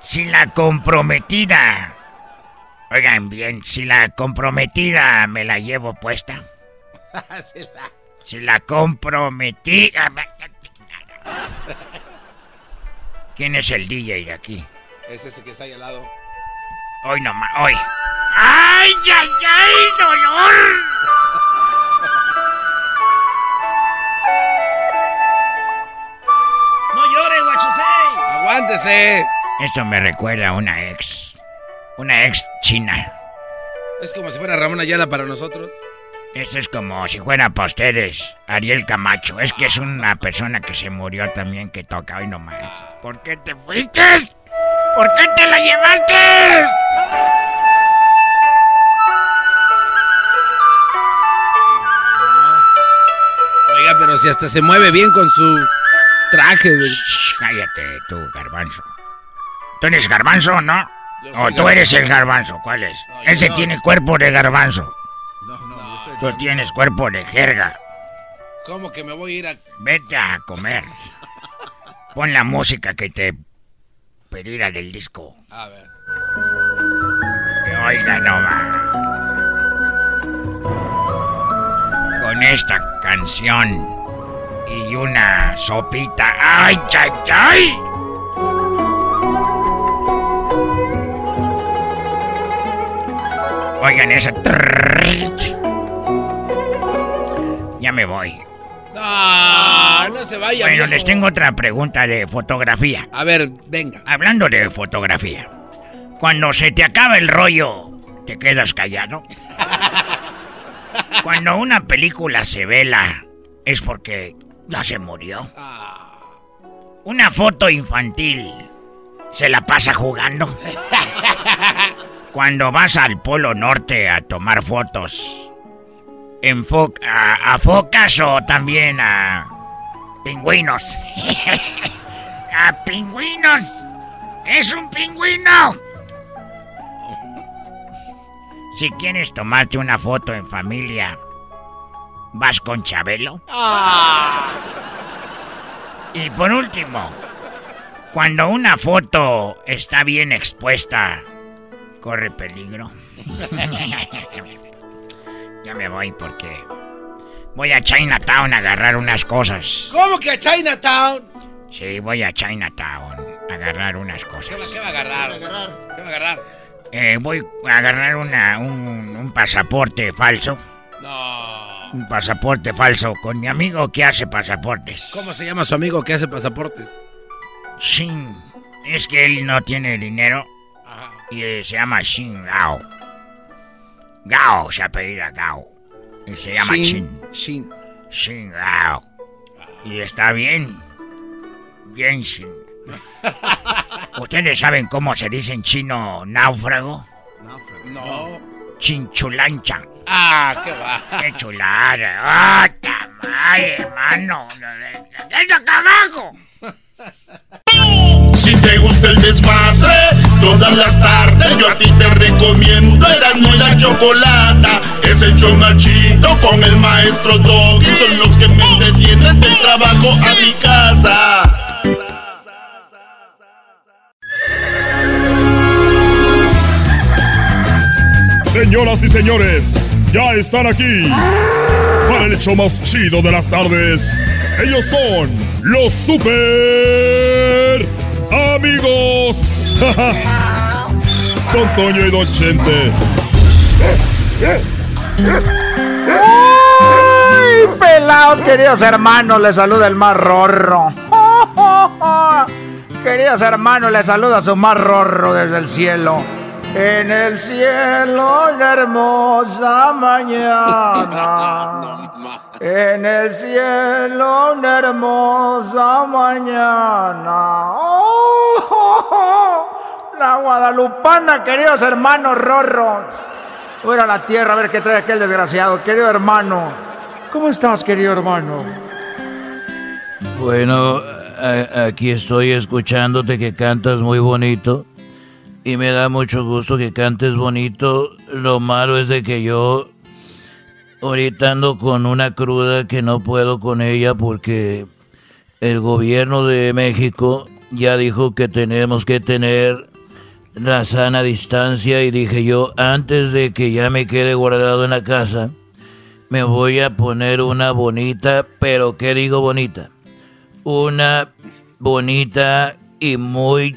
Si la comprometida. Oigan bien, si la comprometida me la llevo puesta. Si la comprometida. ¿Quién es el DJ de aquí? Es ese que está ahí al lado. Hoy nomás, hoy. ¡Ay, ay, ay, dolor! ¡No llore, Guachusei! ¡Aguántese! Esto me recuerda a una ex. Una ex china. Es como si fuera Ramón Ayala para nosotros. Esto es como si fuera para ustedes, Ariel Camacho. Es que es una persona que se murió también que toca hoy nomás. ¿Por qué te fuiste? ¿Por qué te la llevaste? Oiga, pero si hasta se mueve bien con su traje. de- Shh, cállate tú, garbanzo. ¿Tú eres garbanzo, no? ¿O tú eres el garbanzo. garbanzo? ¿Cuál es? No, Ese yo- tiene cuerpo de garbanzo. Tú tienes cuerpo de jerga. ¿Cómo que me voy a ir a.? Vete a comer. Pon la música que te pedirá del disco. A ver. Que oiga nomás. Con esta canción y una sopita. ¡Ay, ay, ay! Oigan esa. Ya me voy. No, no se vaya. Bueno, viejo. les tengo otra pregunta de fotografía. A ver, venga. Hablando de fotografía, cuando se te acaba el rollo, ¿te quedas callado? Cuando una película se vela, es porque ya se murió. Una foto infantil, ¿se la pasa jugando? Cuando vas al Polo Norte a tomar fotos, enfo- a, a focas o también a pingüinos. a pingüinos. Es un pingüino. Si quieres tomarte una foto en familia, ¿vas con Chabelo? Y por último, cuando una foto está bien expuesta, corre peligro. ya me voy porque voy a Chinatown a agarrar unas cosas. ¿Cómo que a Chinatown? Sí, voy a Chinatown a agarrar unas cosas. ¿Qué va, a agarrar? ¿Qué va a agarrar? Eh, voy a agarrar una, un, un pasaporte falso. No. Un pasaporte falso con mi amigo que hace pasaportes. ¿Cómo se llama su amigo que hace pasaportes? Shin. Es que él no tiene dinero. Y eh, se llama Shin Gao. Gao se apellida Gao. Y se llama Shin, Shin. Shin Gao. Y está bien. Bien Shin. ¿Ustedes saben cómo se dice en chino náufrago? No. Chinchulancha. Ah, qué va. ¡Qué chulada! ¡Ah, tamal, hermano! ¡Eso carajo! Si te gusta el desmadre, todas las tardes yo a ti te recomiendo Eran y la chocolata. Es el chido con el maestro Doggy. Son los que me entretienen del trabajo a mi casa. Señoras y señores, ya están aquí para el hecho más chido de las tardes. Ellos son los super amigos. Don Toño y Don Chente. ¡Ay, pelados, queridos hermanos! Les saluda el más rorro. Queridos hermanos, les saluda su más rorro desde el cielo. En el cielo, una hermosa mañana. En el cielo, una hermosa mañana. ¡Oh! La guadalupana, queridos hermanos rorros. Voy a la tierra a ver qué trae aquel desgraciado. Querido hermano, ¿cómo estás, querido hermano? Bueno, a- aquí estoy escuchándote que cantas muy bonito. Y me da mucho gusto que cantes bonito. Lo malo es de que yo ahorita ando con una cruda que no puedo con ella porque el gobierno de México ya dijo que tenemos que tener la sana distancia y dije yo, antes de que ya me quede guardado en la casa, me voy a poner una bonita, pero ¿qué digo bonita? Una bonita y muy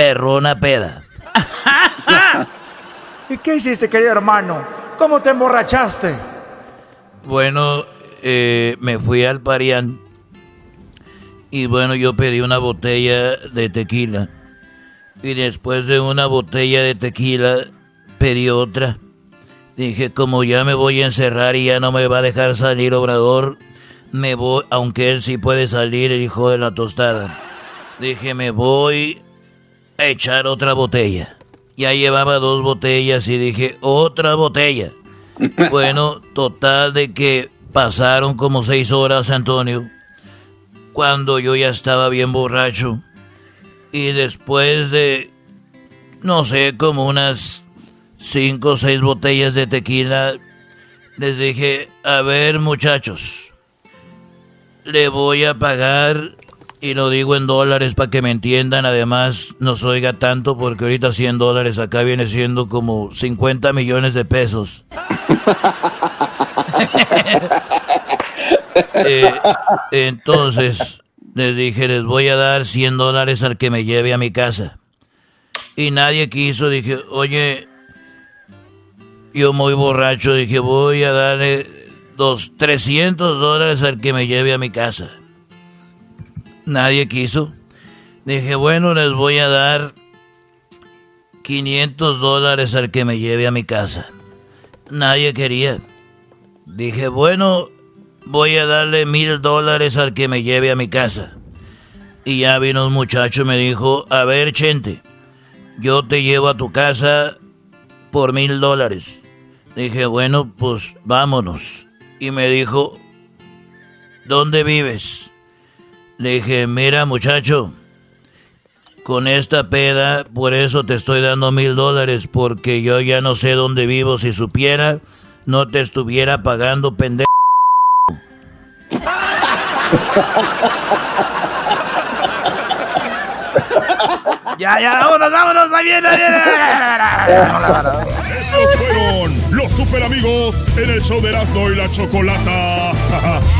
perrona peda. ¿Y qué hiciste, querido hermano? ¿Cómo te emborrachaste? Bueno, eh, me fui al Parián y bueno, yo pedí una botella de tequila y después de una botella de tequila pedí otra. Dije, como ya me voy a encerrar y ya no me va a dejar salir Obrador, me voy, aunque él sí puede salir, el hijo de la tostada. Dije, me voy echar otra botella. Ya llevaba dos botellas y dije, otra botella. Bueno, total de que pasaron como seis horas, Antonio, cuando yo ya estaba bien borracho. Y después de, no sé, como unas cinco o seis botellas de tequila, les dije, a ver muchachos, le voy a pagar, y lo digo en dólares para que me entiendan, además no se oiga tanto porque ahorita 100 dólares acá viene siendo como 50 millones de pesos. Eh, entonces les dije, les voy a dar 100 dólares al que me lleve a mi casa. Y nadie quiso, dije, oye, yo muy borracho, dije, voy a darle dos, 300 dólares al que me lleve a mi casa. Nadie quiso. Dije, bueno, les voy a dar 500 dólares al que me lleve a mi casa. Nadie quería. Dije, bueno, voy a darle mil dólares al que me lleve a mi casa. Y ya vino un muchacho y me dijo, a ver, Chente, yo te llevo a tu casa por mil dólares. Dije, bueno, pues vámonos. Y me dijo, ¿dónde vives? Le dije, mira muchacho, con esta peda, por eso te estoy dando mil dólares, porque yo ya no sé dónde vivo. Si supiera, no te estuviera pagando, pendejo. Ya, ya, vámonos, vámonos, ahí viene, ahí viene. Estos fueron los super amigos en el show de Erasmo y la Chocolata.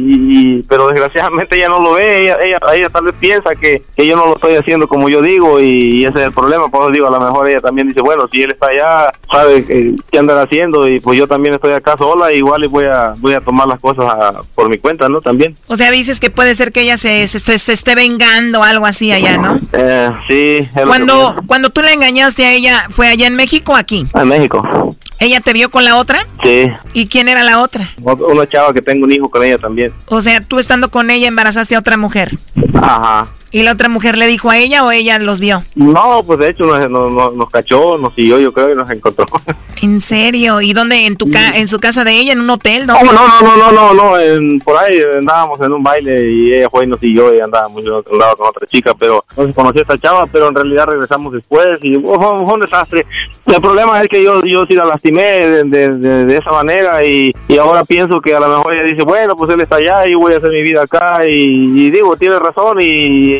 y- y- pero desgraciadamente ella no lo ve, ella, ella, ella tal vez piensa que, que yo no lo estoy haciendo como yo digo y, ese es el problema, por eso digo, a lo mejor ella también dice, bueno, si él está allá, sabe que- qué andar haciendo y pues yo también estoy acá sola, igual y voy a, voy a tomar las cosas a- por mi cuenta, ¿no? También. O sea, dices que puede ser que ella se, se, esté- se esté vengando o algo así allá, ¿no? Eh, sí. Cuando, cuando tú le engañaste a ella, ¿fue allá en México o aquí? En México. ¿Ella te vio con la otra? Sí. ¿Y quién era la otra? Ot- Una chava que tengo un hijo con ella también. O sea, tú estando con ella embarazaste a otra mujer. Ajá. ¿Y la otra mujer le dijo a ella o ella los vio? No, pues de hecho nos, nos, cachó, nos siguió, yo creo, y nos encontró. ¿En serio? ¿Y dónde? ¿En tu ca en su casa de ella? ¿En un hotel? No, no, no, no, no, no, no, en- por ahí andábamos en un baile y ella fue y nos siguió y andábamos yo andaba con otra chica, pero no se conoció a esta chava, pero en realidad regresamos después y oh, fue, un desastre. El problema es que yo, yo sí la lastimé de, de, de- de esa manera y, y ahora pienso que a lo mejor ella dice, bueno, pues él está allá y voy a hacer mi vida acá y, y digo, tiene razón y,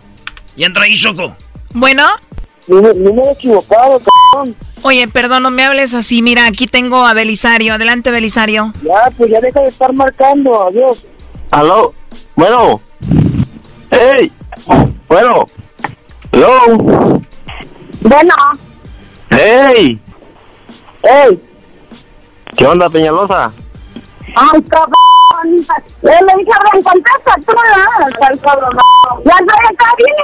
Y entra ahí, Choco. Bueno. Número equivocado, cabrón. Oye, perdón, no me hables así. Mira, aquí tengo a Belisario. Adelante, Belisario. Ya, pues ya deja de estar marcando, adiós. Aló, bueno, hey, bueno, hello, Bueno, hey, hey, ¿qué onda, Peñalosa? ay, cabrón, Yo le dije, Abraham, contesta tú, ¿no? Está el cabrón. Ya estoy acá bien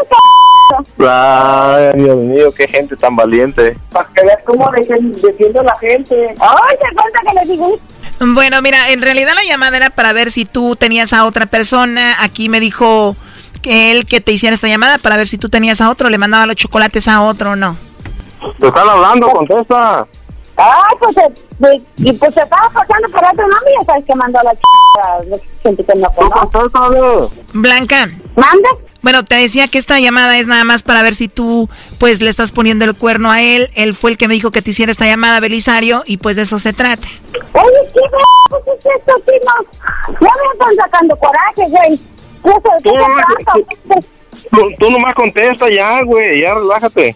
Ay, Dios mío, qué gente tan valiente. Para que veas cómo defiende la gente. Ay, se cuenta que le digo. Bueno, mira, en realidad la llamada era para ver si tú tenías a otra persona. Aquí me dijo que él que te hiciera esta llamada para ver si tú tenías a otro, le mandaba los chocolates a otro o no. Te están hablando, contesta. Ay, pues, eh, y pues se estaba pasando por otro nombre y ya sabes que mandó a la chica. Gente que no conoce. Blanca. ¿Mande? Bueno, te decía que esta llamada es nada más para ver si tú, pues, le estás poniendo el cuerno a él. Él fue el que me dijo que te hiciera esta llamada, Belisario, y pues de eso se trata. Oye, ¿qué ¿Qué es esto, Tino? Ya me están sacando coraje, güey. ¿Qué qué se trata? Tú, tú nomás contesta ya, güey, ya relájate.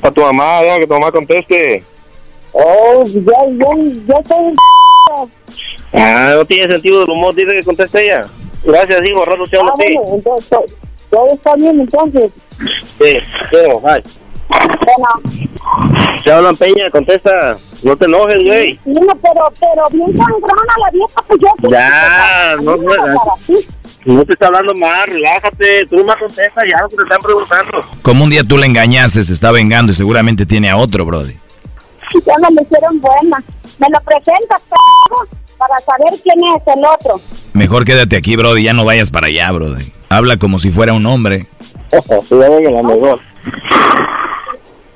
Para tu mamá, ya, que tu mamá conteste. Oh, ya, ya, ya estoy... Ah, no tiene sentido del humor, dice que conteste ella. Gracias, hijo, rato te hablo Ah, bueno, entonces, to- todo está bien, entonces. Sí, quiero, bye. Bueno, Se hablan Peña, contesta. No te enojes, güey. no, pero, pero bien sangrona la vieja, pues yo... Ya, A mí no, no. No te está hablando más, relájate. Tú nomás contesta ya lo que te están preguntando. Como un día tú le engañaste, se está vengando y seguramente tiene a otro, Brody. Ya me lo hicieron buena. Me lo presentas, p***, para saber quién es el otro. Mejor quédate aquí, Brody, ya no vayas para allá, Brody. Habla como si fuera un hombre. Sí, ya venga, la mejor.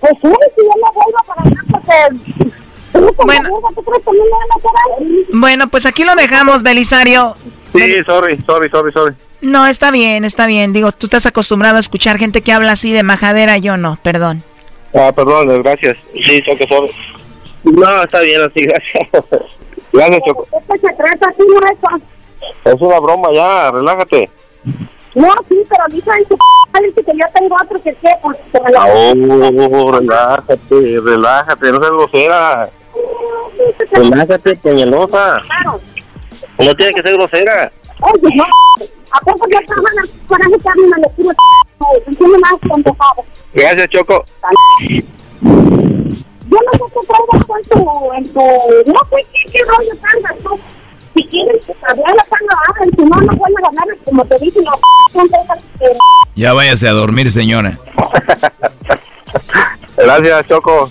Pues sí, si yo me vuelvo para allá, porque... Bueno. ¿Tú crees que a me a algo? Bueno, pues aquí lo dejamos, Belisario. Sí, sorry, sorry, sorry, sorry. No, está bien, está bien. Digo, tú estás acostumbrado a escuchar gente que habla así de majadera, yo no, perdón. Ah, perdón, gracias. Sí, Choco, sorry. No, está bien así, gracias. Gracias, Choco. Esto se trata así, no eso. Es una broma ya, relájate. No, sí, pero dice en dice que yo tengo otro que qué, pues. Oh, relájate, relájate, no seas grosera. Relájate, peñalosa. Claro. No tiene que ser grosera. Oye, no, ¿a poco yo trabajo en la coraje que a mí me lo tiro p***? Entiende más pendejado. Gracias, Choco. Yo no sé qué traigas en tu, en tu... No sé qué, qué rollo traigas tú. Si quieres, hablar cuando hablen, si no, no vuelves a hablar, como te dije, no. Ya váyase a dormir, señora. Gracias, Choco.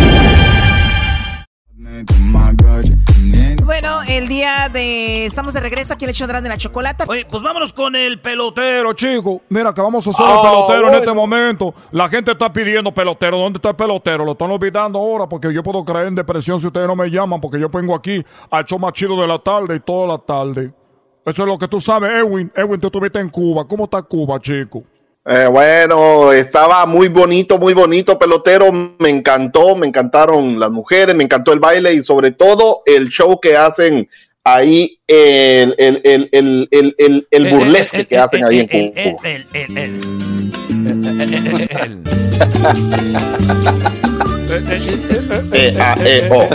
Bueno, el día de... Estamos de regreso aquí en el show de la chocolata. Oye, pues vámonos con el Pelotero, chico. Mira que vamos a hacer Ah, el pelotero en este momento. La gente está pidiendo pelotero. ¿Dónde está el pelotero? Lo están olvidando ahora porque yo puedo caer en depresión si ustedes no me llaman porque yo vengo aquí al show más chido de la tarde y toda la tarde. Eso es lo que tú sabes, Edwin. Edwin, tú estuviste en Cuba. ¿Cómo está Cuba, chico? Eh, bueno, estaba muy bonito, muy bonito, pelotero. Me encantó, me encantaron las mujeres, me encantó el baile y sobre todo el show que hacen ahí, el, el, el, el, el, el, el burlesque que hacen ahí en Cuba. El, el, el. Eh, ah, eh, oh.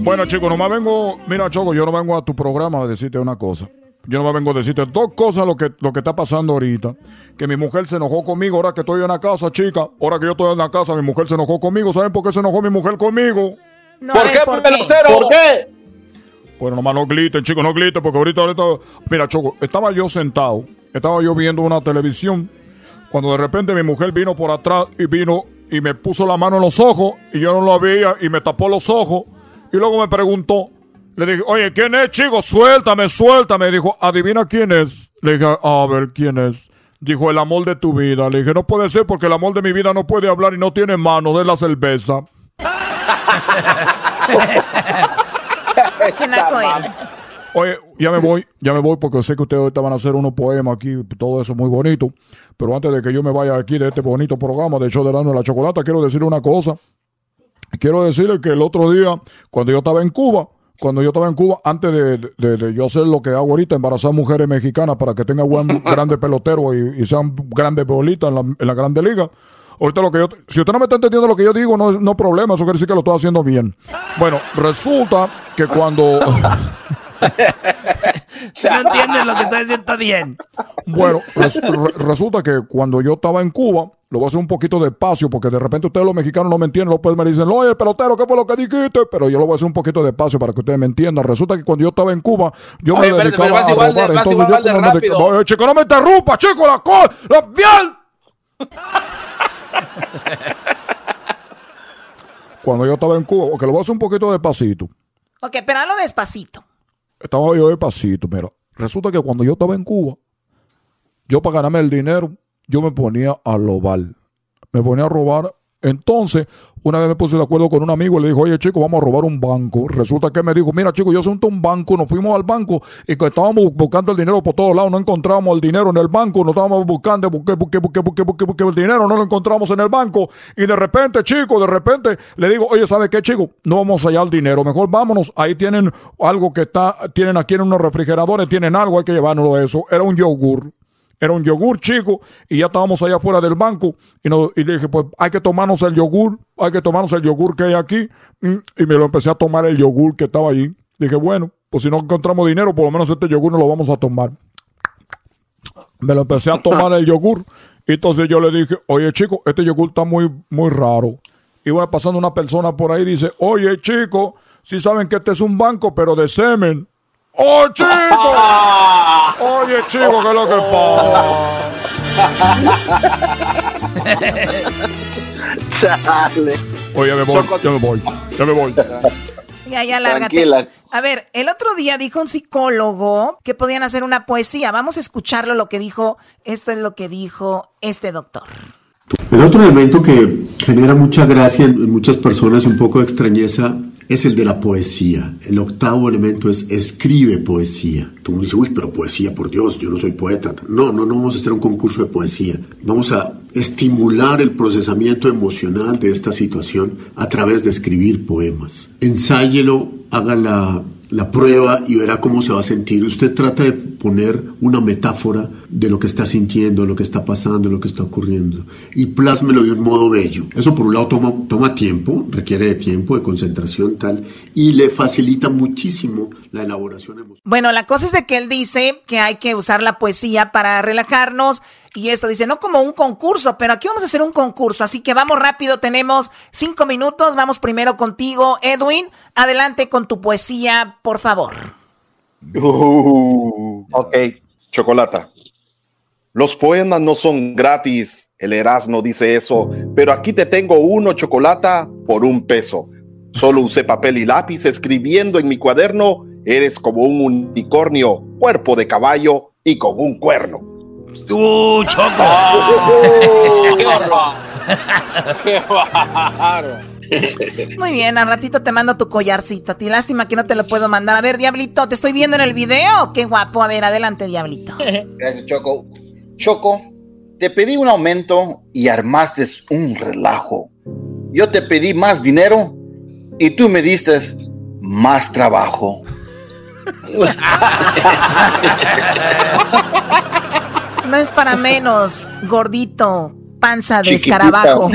Bueno, chicos, nomás vengo. Mira, Choco, yo no vengo a tu programa a decirte una cosa. Yo no vengo a decirte dos cosas lo que, lo que está pasando ahorita. Que mi mujer se enojó conmigo ahora que estoy en la casa, chica. Ahora que yo estoy en la casa, mi mujer se enojó conmigo. ¿Saben por qué se enojó mi mujer conmigo? ¿Por qué, pelotero? ¿Por qué? Bueno, nomás no griten, chicos, no griten, porque ahorita, ahorita. Mira, Choco, estaba yo sentado, estaba yo viendo una televisión, cuando de repente mi mujer vino por atrás y vino y me puso la mano en los ojos y yo no la veía y me tapó los ojos y luego me preguntó, le dije, oye, ¿quién es, chico? Suéltame, suéltame. Dijo, adivina quién es. Le dije, a ver, ¿quién es? Dijo, el amor de tu vida. Le dije, no puede ser porque el amor de mi vida no puede hablar y no tiene mano de la cerveza. Oye, ya me voy, ya me voy porque sé que ustedes ahorita van a hacer unos poemas aquí, todo eso muy bonito. Pero antes de que yo me vaya aquí de este bonito programa de show de de la chocolata, quiero decirle una cosa. Quiero decirle que el otro día, cuando yo estaba en Cuba, cuando yo estaba en Cuba, antes de, de- de yo hacer lo que hago ahorita, embarazar mujeres mexicanas para que tengan buen, grandes peloteros y, y sean grandes bolitas en la, en la grande liga. Ahorita lo que yo, si usted no me está entendiendo lo que yo digo, no, no problema, eso quiere decir que lo estoy haciendo bien. Bueno, resulta que cuando... No entiendes lo que estoy diciendo, está bien. Bueno, res- re- resulta que cuando yo estaba en Cuba, lo voy a hacer un poquito despacio, porque de repente ustedes los mexicanos no me entienden, después me dicen, oye, pelotero, ¿qué fue lo que dijiste? Pero yo lo voy a hacer un poquito despacio para que ustedes me entiendan. Resulta que cuando yo estaba en Cuba, yo Oye, me espérate, pero dedicaba vas a de- robar. Entonces yo como me Oye, chico, no me interrumpa, chico, la co... ¡La piel! Cuando yo estaba en Cuba, porque lo voy a hacer un poquito despacito. Ok, pero hazlo despacito. Estaba yo despacito, mira. Resulta que cuando yo estaba en Cuba, yo para ganarme el dinero, yo me ponía a robar. Me ponía a robar. Entonces, una vez me puse de acuerdo con un amigo y le dijo, oye chico, vamos a robar un banco. Resulta que me dijo, mira chico, yo soy un banco, nos fuimos al banco y que estábamos bu- buscando el dinero por todos lados, no encontramos el dinero en el banco, nos estábamos buscando, busqué, busqué, busqué, busqué, el dinero, no lo encontramos en el banco. Y de repente, chico, de repente le digo, oye, ¿sabe qué chico? No vamos a hallar el dinero, mejor vámonos, ahí tienen algo que está, tienen aquí en unos refrigeradores, tienen algo, hay que llevárnoslo eso. Era un yogur. Era un yogur chico y ya estábamos allá afuera del banco y, no, y dije, pues hay que tomarnos el yogur, hay que tomarnos el yogur que hay aquí. Mm, Y me lo empecé a tomar el yogur que estaba allí. Dije, bueno, pues si no encontramos dinero, por lo menos este yogur no lo vamos a tomar. Me lo empecé a tomar el yogur. Y entonces yo le dije, oye chico, este yogur está muy, muy raro. Y va pasando una persona por ahí y dice, oye chico, si saben que este es un banco, pero de semen. ¡Oh, chico! Oye, chico, ¿qué es lo que pasa? Oye, me voy, ya me voy, ya me voy. Ya, ya, lárgate. Tranquila. A ver, el otro día dijo un psicólogo que podían hacer una poesía. Vamos a escucharlo lo que dijo. Esto es lo que dijo este doctor. El otro elemento que genera mucha gracia en en muchas personas y un poco de extrañeza es el de la poesía. El octavo elemento es escribe poesía. Tú me dices, uy, pero poesía, por Dios, yo no soy poeta. No, no, no vamos a hacer un concurso de poesía. Vamos a estimular el procesamiento emocional de esta situación a través de escribir poemas. Ensáyelo, haga la, la prueba y verá cómo se va a sentir. Usted trata de poner una metáfora de lo que está sintiendo, lo que está pasando, lo que está ocurriendo y plásmelo de un modo bello. Eso por un lado toma, toma tiempo, requiere de tiempo, de concentración tal y le facilita muchísimo la elaboración emocional. Bueno, la cosa es de que él dice que hay que usar la poesía para relajarnos y esto dice, no como un concurso, pero aquí vamos a hacer un concurso, así que vamos rápido, tenemos cinco minutos, vamos primero contigo, Edwin, adelante con tu poesía, por favor. Uh, ok, chocolata. Los poemas no son gratis, el Erasmo dice eso, pero aquí te tengo uno, chocolata, por un peso. Solo usé papel y lápiz escribiendo en mi cuaderno, eres como un unicornio, cuerpo de caballo y con un cuerno. ¡Uh, Choco! ¡Qué horror! ¡Qué bárbaro! Muy bien, al ratito te mando tu collarcito. A ti lástima que no te lo puedo mandar. A ver, Diablito, ¿te estoy viendo en el video? Qué guapo. A ver, adelante, Diablito. Gracias, Choco. Choco, te pedí un aumento y armaste un relajo. Yo te pedí más dinero y tú me diste más trabajo. No es para menos, gordito, panza de Chiquitita, escarabajo.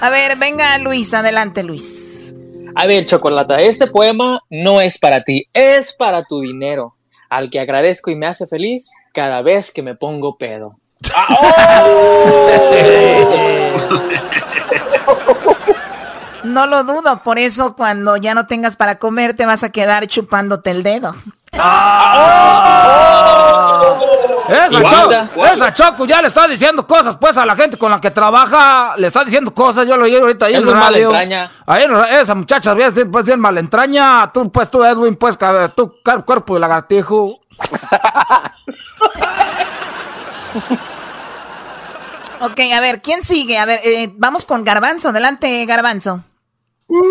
A ver, venga Luis, adelante Luis. A ver, Chocolata, este poema no es para ti, es para tu dinero, al que agradezco y me hace feliz cada vez que me pongo pedo. No lo dudo, por eso cuando ya no tengas para comer te vas a quedar chupándote el dedo. esa, Choco, esa Choco ya le está diciendo cosas, pues, a la gente con la que trabaja, le está diciendo cosas, yo lo oí ahorita ahí Es en muy el radio. malentraña. Ahí en esa muchacha, bien, pues, bien malentraña, tú, pues, tú, Edwin, pues, tú, cuerpo de lagartijo. Ok, a ver, ¿quién sigue? A ver, eh, vamos con Garbanzo. Adelante, Garbanzo.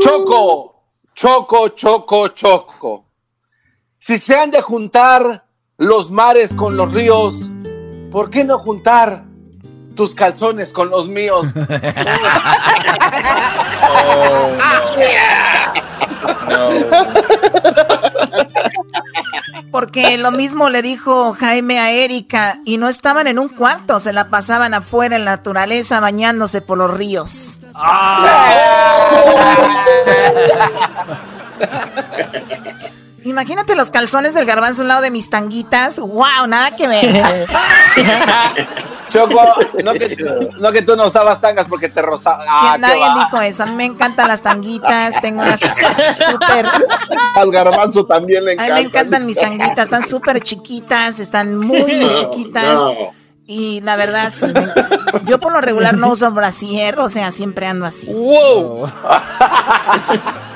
Choco, choco, choco, choco. Si se han de juntar los mares con los ríos, ¿por qué no juntar tus calzones con los míos? Porque lo mismo le dijo Jaime a Erika y no estaban en un cuarto, se la pasaban afuera en la naturaleza bañándose por los ríos. Imagínate los calzones del garbanzo a un lado de mis tanguitas. ¡Wow! Nada que ver. Choco, no que, no que tú no usabas tangas porque te rozaba. Ah, nadie dijo eso. A mí me encantan las tanguitas. Tengo unas súper. Al garbanzo también le A mí me encantan mis tanguitas. Están súper chiquitas. Están muy, muy chiquitas. No. Y la verdad, sí. me- Yo por lo regular no uso brasier. O sea, siempre ando así. ¡Wow!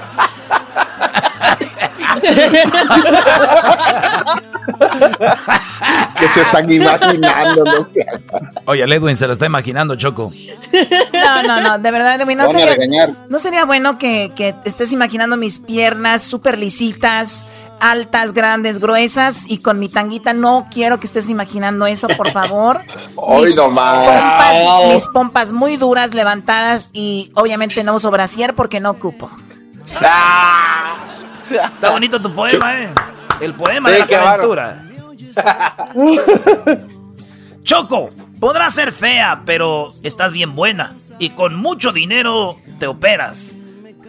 que se están imaginando, no sé. Oye, el Edwin se lo está imaginando, Choco. No, no, no, de verdad, Edwin, no sería, no bueno que, que estés imaginando mis piernas súper lisitas, altas, grandes, gruesas y con mi tanguita. No quiero que estés imaginando eso, por favor. Hoy Mis nomás. pompas, mis pompas muy duras, levantadas y obviamente no uso brasier porque no ocupo. Está bonito tu poema, ¿eh? El poema Sí, de la calentura. Choco, podrás ser fea, pero estás bien buena. Y con mucho dinero te operas.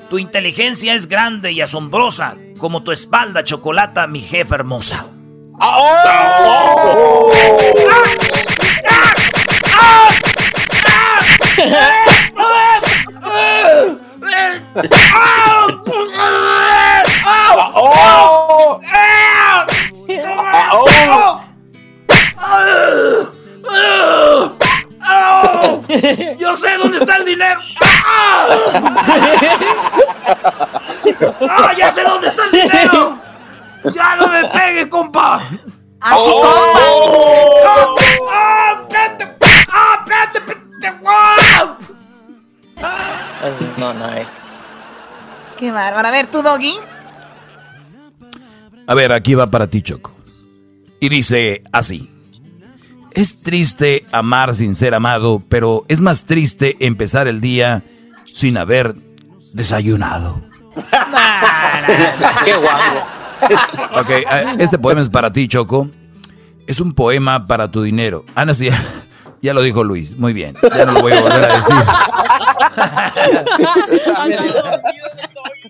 Tu inteligencia es grande y asombrosa, como tu espalda, chocolata, mi jefa hermosa. ¡Yo sé dónde está el dinero! ¡Ah! ¡Ah, ya sé dónde está el dinero! ¡Ya no me pegue, compa! ¡Así, compa! ¡Ah, espérate! ¡Ah! ¡Ah! Es- No, no es. Qué bárbaro. A ver, tú, Doggy. A ver, aquí va para ti, Choco. Y dice así. Es triste amar sin ser amado, pero es más triste empezar el día sin haber desayunado. Qué guapo. Ok, eh, este poema es para ti, Choco. Es un poema para tu dinero. Ah, no, sí, ya, ya lo dijo Luis. Muy bien. Ya no lo voy a volver a decir.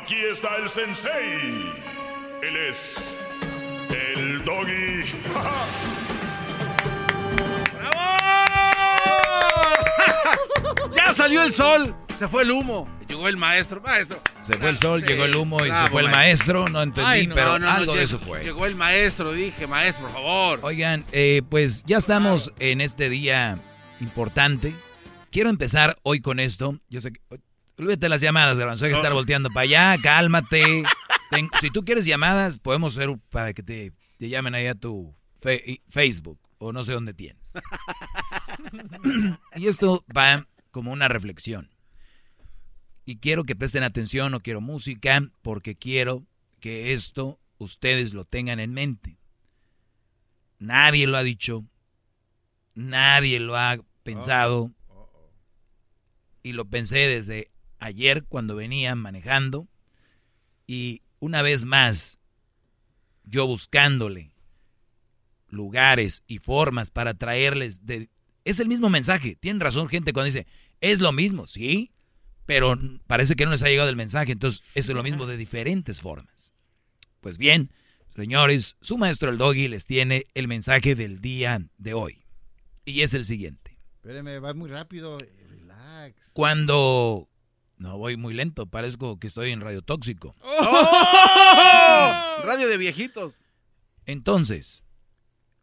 Aquí está el sensei. Él es el doggy. ¡Ya salió el sol! Se fue el humo. Llegó el maestro. Maestro. Se fue el sol, Sí, llegó el humo y se bravo, fue el maestro. No entendí, Ay, no, pero no, no, algo de eso fue. Llegó el maestro, dije, maestro, por favor. Oigan, eh, pues ya estamos en este día importante. Quiero empezar hoy con esto. Yo sé que. Olvídate las llamadas, Garbanzo. Hay que estar volteando para allá, cálmate. Ten- si tú quieres llamadas, podemos hacer para que te, te llamen ahí a tu fe- Facebook o no sé dónde tienes. y esto va como una reflexión. Y quiero que presten atención, no quiero música, porque quiero que esto ustedes lo tengan en mente. Nadie lo ha dicho, nadie lo ha pensado. Y lo pensé desde ayer cuando venía manejando. Y una vez más, yo buscándole lugares y formas para traerles de Es el mismo mensaje. Tienen razón gente cuando dice, es lo mismo, sí, pero parece que no les ha llegado el mensaje. Entonces, es lo mismo de diferentes formas. Pues bien, señores, su maestro el doggy les tiene el mensaje del día de hoy. Y es el siguiente. Espérame, va muy rápido. Relax. Cuando... No, voy muy lento. Parezco que estoy en radio tóxico. ¡Oh! Radio de viejitos. Entonces,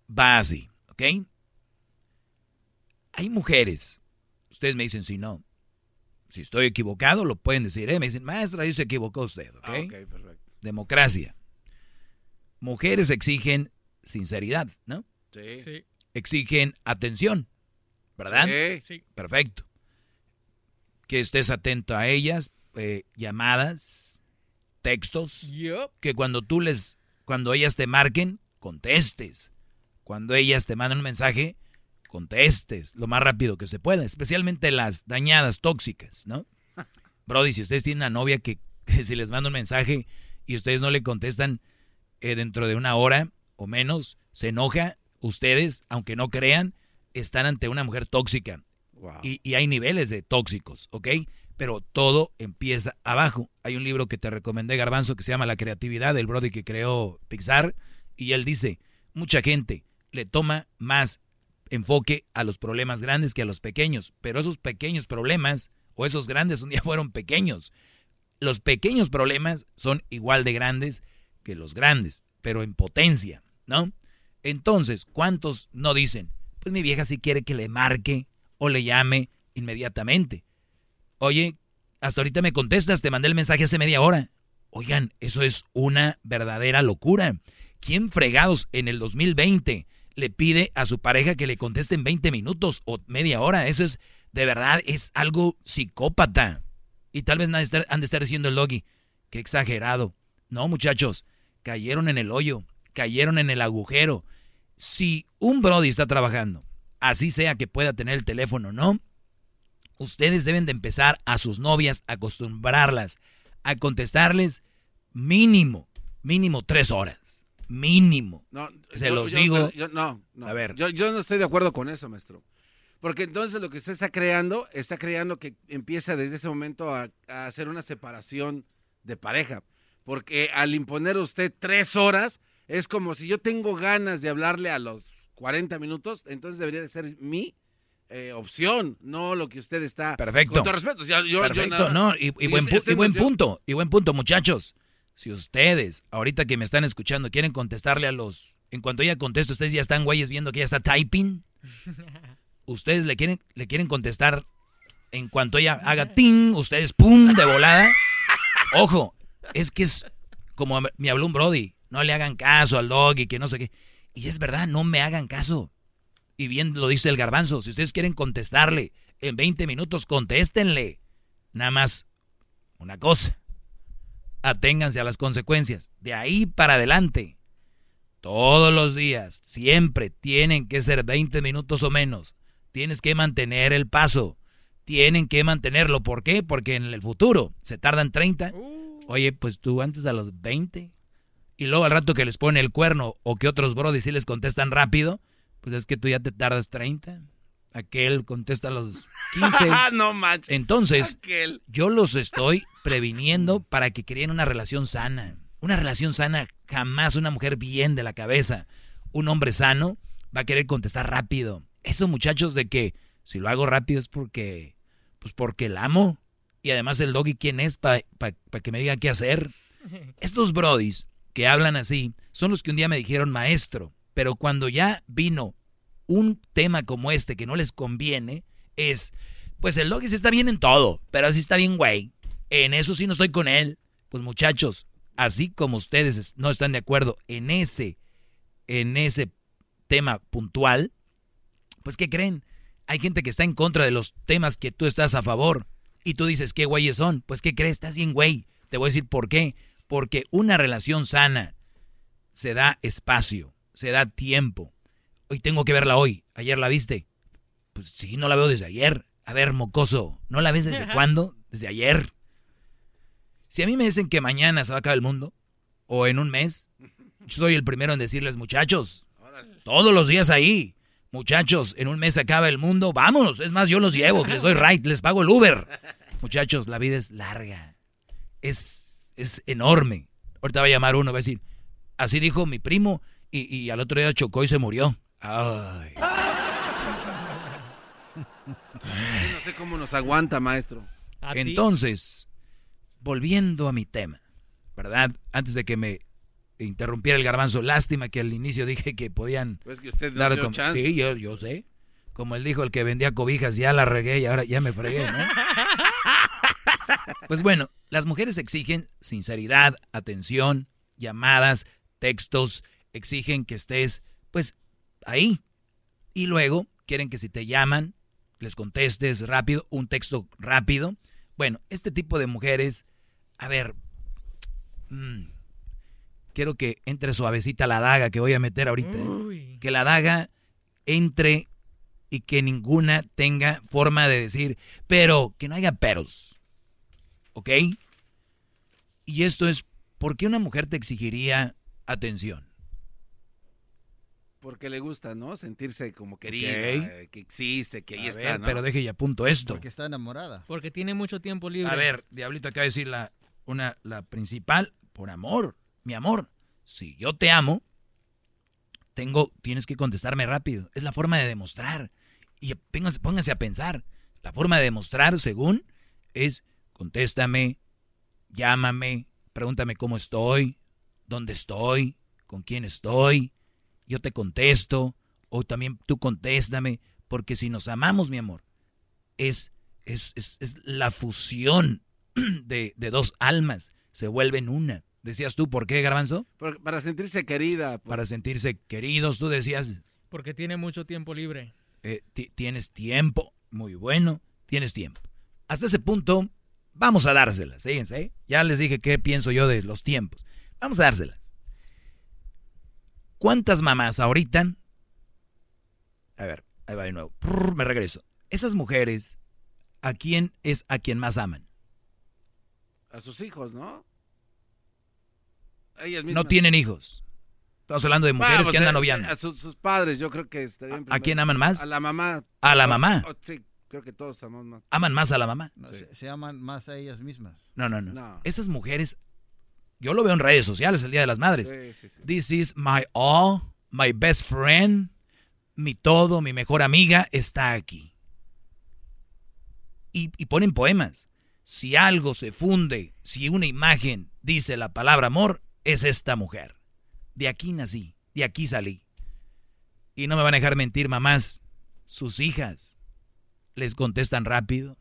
va así, ¿ok? Hay mujeres. Ustedes me dicen si no. Si estoy equivocado, lo pueden decir. ¿eh? Me dicen, maestra, ahí se equivocó usted, ¿ok? Ah, ok, perfecto. Democracia. Mujeres exigen sinceridad, ¿no? Sí. Sí. Exigen atención, ¿verdad? Sí. Sí. Perfecto. Que estés atento a ellas, eh, llamadas, textos, que cuando tú les, cuando ellas te marquen, contestes. Cuando ellas te mandan un mensaje, contestes lo más rápido que se pueda, especialmente las dañadas tóxicas, ¿no? Brody, si ustedes tienen una novia que, que si les manda un mensaje y ustedes no le contestan eh, dentro de una hora o menos, se enoja, ustedes, aunque no crean, están ante una mujer tóxica. Y, y hay niveles de tóxicos, ¿ok? Pero todo empieza abajo. Hay un libro que te recomendé, Garbanzo, que se llama La creatividad del Brody que creó Pixar. Y él dice, mucha gente le toma más enfoque a los problemas grandes que a los pequeños. Pero esos pequeños problemas, o esos grandes un día fueron pequeños. Los pequeños problemas son igual de grandes que los grandes, pero en potencia, ¿no? Entonces, ¿cuántos no dicen? Pues mi vieja sí quiere que le marque o le llame inmediatamente. Oye, hasta ahorita me contestas, te mandé el mensaje hace media hora. Oigan, eso es una verdadera locura. ¿Quién fregados en el 2020 le pide a su pareja que le conteste en 20 minutos o media hora? Eso es, de verdad, es algo psicópata. Y tal vez han de estar, diciendo el logi, qué exagerado. No, muchachos, cayeron en el hoyo, cayeron en el agujero. Si un Brody está trabajando, así sea que pueda tener el teléfono, ¿no? Ustedes deben de empezar a sus novias, a acostumbrarlas, a contestarles mínimo, mínimo tres horas. Mínimo. No, Se yo- los yo- digo. yo- no, no. A ver. Yo, yo no estoy de acuerdo con eso, maestro. Porque entonces lo que usted está creando, está creando que empieza desde ese momento a, a hacer una separación de pareja. Porque al imponer usted tres horas, es como si yo tengo ganas de hablarle a los 40 minutos, entonces debería de ser mi eh, opción, no lo que usted está... Perfecto. Con todo respeto. yo- yo- yo Perfecto, nada- no, y, y buen, este y buen punto, y buen punto, muchachos. Si ustedes, ahorita que me están escuchando, quieren contestarle a los... En cuanto ella conteste, ustedes ya están güeyes viendo que ella está typing. Ustedes le quieren, le quieren contestar en cuanto ella haga ting, ustedes pum, de volada. Ojo, es que es como me habló un Brody, no le hagan caso al dog y que no sé qué. Y es verdad, no me hagan caso. Y bien lo dice el garbanzo, si ustedes quieren contestarle en 20 minutos, contéstenle. Nada más una cosa, aténganse a las consecuencias. De ahí para adelante, todos los días, siempre tienen que ser 20 minutos o menos. Tienes que mantener el paso. Tienen que mantenerlo. ¿Por qué? Porque en el futuro se tardan 30. Oye, pues tú antes a los 20. Y luego al rato que les pone el cuerno o que otros brodis sí les contestan rápido, pues es que tú ya te tardas 30. Aquel contesta a los 15. no manches. Entonces, Aquel. yo los estoy previniendo para que creen una relación sana. Una relación sana, jamás una mujer bien de la cabeza, un hombre sano, va a querer contestar rápido. Eso, muchachos, de que si lo hago rápido es porque, pues porque la amo. Y además el doggy, ¿quién es para que me diga qué hacer? Estos brodis que hablan así son los que un día me dijeron maestro, pero cuando ya vino un tema como este que no les conviene, es, pues el doggy sí está bien en todo, pero así está bien güey. En eso sí no estoy con él. Pues muchachos, así como ustedes no están de acuerdo en ese, en ese tema puntual, pues ¿qué creen? Hay gente que está en contra de los temas que tú estás a favor. Y tú dices, ¿qué güeyes son? Pues ¿qué crees? Estás bien güey. Te voy a decir por qué. Porque una relación sana se da espacio, se da tiempo. Hoy tengo que verla hoy. ¿Ayer la viste? Pues sí, no la veo desde ayer. A ver, mocoso, ¿no la ves desde cuándo? Desde ayer. Si a mí me dicen que mañana se va a acabar el mundo, o en un mes, yo soy el primero en decirles, muchachos, todos los días ahí, Muchachos, en un mes se acaba el mundo, vámonos. Es más, yo los llevo, les doy right, les pago el Uber. Muchachos, la vida es larga. Es, es enorme. Ahorita va a llamar uno, va a decir, así dijo mi primo, y, y al otro día chocó y se murió. Ay. No sé cómo nos aguanta, maestro. Entonces, volviendo a mi tema, ¿verdad? Antes de que me interrumpiera el garbanzo, lástima que al inicio dije que podían Pues que usted no dar chance. Sí, yo, yo sé. Como él dijo, el que vendía cobijas, ya la regué y ahora ya me fregué, ¿no? Pues bueno, las mujeres exigen sinceridad, atención, llamadas, textos, exigen que estés, pues, ahí. Y luego quieren que si te llaman, les contestes rápido, un texto rápido. Bueno, este tipo de mujeres, a ver, mm, quiero que entre suavecita la daga que voy a meter ahorita. ¿eh? Que la daga entre y que ninguna tenga forma de decir, pero que no haya peros. ¿Ok? Y esto es, ¿por qué una mujer te exigiría atención? Porque le gusta, ¿no? Sentirse como querida, eh, que existe, que ahí A está, ver, ¿no? pero deje y apunto esto. Porque está enamorada. Porque tiene mucho tiempo libre. A ver, Diablito acaba de decir la, una, la principal, por amor, mi amor. Si yo te amo, tengo, tienes que contestarme rápido. Es la forma de demostrar. Y pónganse, pónganse a pensar. La forma de demostrar, según, es contéstame, llámame, pregúntame cómo estoy, dónde estoy, con quién estoy. Yo te contesto, o también tú contéstame, porque si nos amamos, mi amor, es, es, es, es la fusión de, de dos almas, se vuelven una. Decías tú, ¿por qué, Garbanzo? Por- para sentirse querida. Para sentirse queridos, tú decías, Porque tiene mucho tiempo libre. Eh, ti- tienes tiempo, muy bueno, tienes tiempo. Hasta ese punto, vamos a dárselas, fíjense, ¿eh? ya les dije qué pienso yo de los tiempos. Vamos a dárselas. ¿Cuántas mamás ahorita? A ver, ahí va de nuevo. Me regreso. Esas mujeres, ¿a quién es a quien más aman? A sus hijos, ¿no? Ellas No tienen hijos. Estamos hablando de mujeres Vamos, que andan eh, noviando. A sus, sus padres, yo creo que estarían. ¿A quién aman más? A la mamá. A la mamá. Oh, sí, creo que todos amamos más. ¿Aman más a la mamá? No, se, se aman más a ellas mismas. No, no, no, No. Esas mujeres, yo lo veo en redes sociales el Día de las Madres. Sí, sí, sí. This is my all, my best friend, mi todo, mi mejor amiga está aquí. Y, y ponen poemas. Si algo se funde, si una imagen dice la palabra amor, es esta mujer. De aquí nací, de aquí salí. Y no me van a dejar mentir, mamás. Sus hijas les contestan rápido,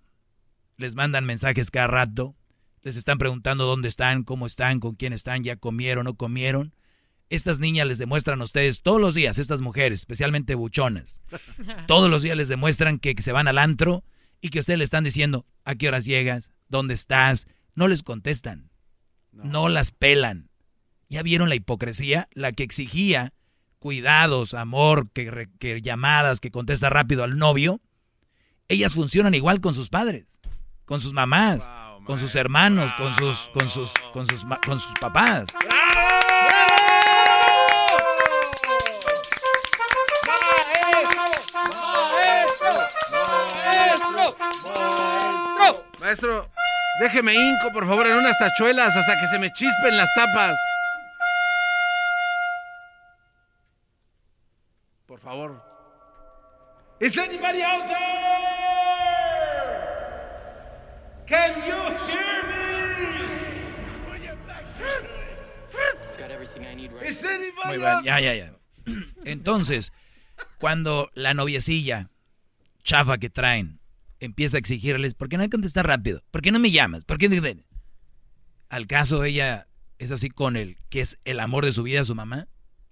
les mandan mensajes cada rato, les están preguntando dónde están, cómo están, con quién están, ya comieron, no comieron. Estas niñas les demuestran a ustedes todos los días, estas mujeres, especialmente buchonas, todos los días les demuestran que, que se van al antro y que ustedes le están diciendo a qué horas llegas, dónde estás. No les contestan, no, las pelan. ¿Ya vieron la hipocresía? La que exigía cuidados, amor, que, re- que llamadas, que contesta rápido al novio. Ellas funcionan igual con sus padres, con sus mamás, con sus hermanos, con sus, con sus, con sus, ma- con sus papás. Maestro, déjeme hinco, por favor, en unas tachuelas hasta que se me chispen las tapas. Favor. Is anybody out there? Can you hear me? Is anybody Muy bien, ya, ya, ya. Entonces, cuando la noviecilla chafa que traen empieza a exigirles, ¿por qué no hay que contestar rápido? ¿Por qué no me llamas? ¿Por qué? no-?" Al caso ella es así con el que es el amor de su vida, su mamá.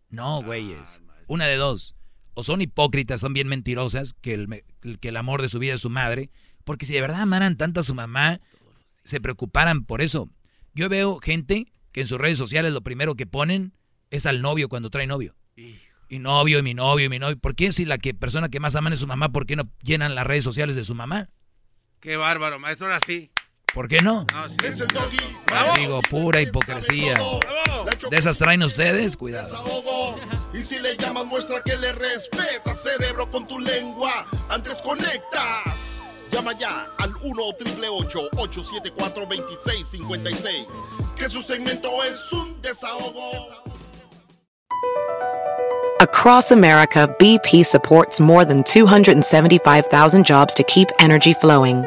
No, güeyes. Una de dos. O son hipócritas, son bien mentirosas, que el, que el amor de su vida es su madre. Porque si de verdad amaran tanto a su mamá, se preocuparan por eso. Yo veo gente que en sus redes sociales lo primero que ponen es al novio cuando trae novio. Y novio, y mi novio, y mi novio. ¿Por qué si la que, persona que más aman es su mamá, por qué no llenan las redes sociales de su mamá? Qué bárbaro, maestro, ahora sí. ¿Por qué no? Es el doggy. Digo, pura hipocresía. ¿De esas traen ustedes? Cuidado. Desahogo. Y si le llamas, muestra que le respeta, cerebro, con tu lengua. Antes conectas. Llama ya al 1-888-874-2656. Que su segmento es un desahogo. Across America, BP supports more than 275,000 jobs to keep energy flowing.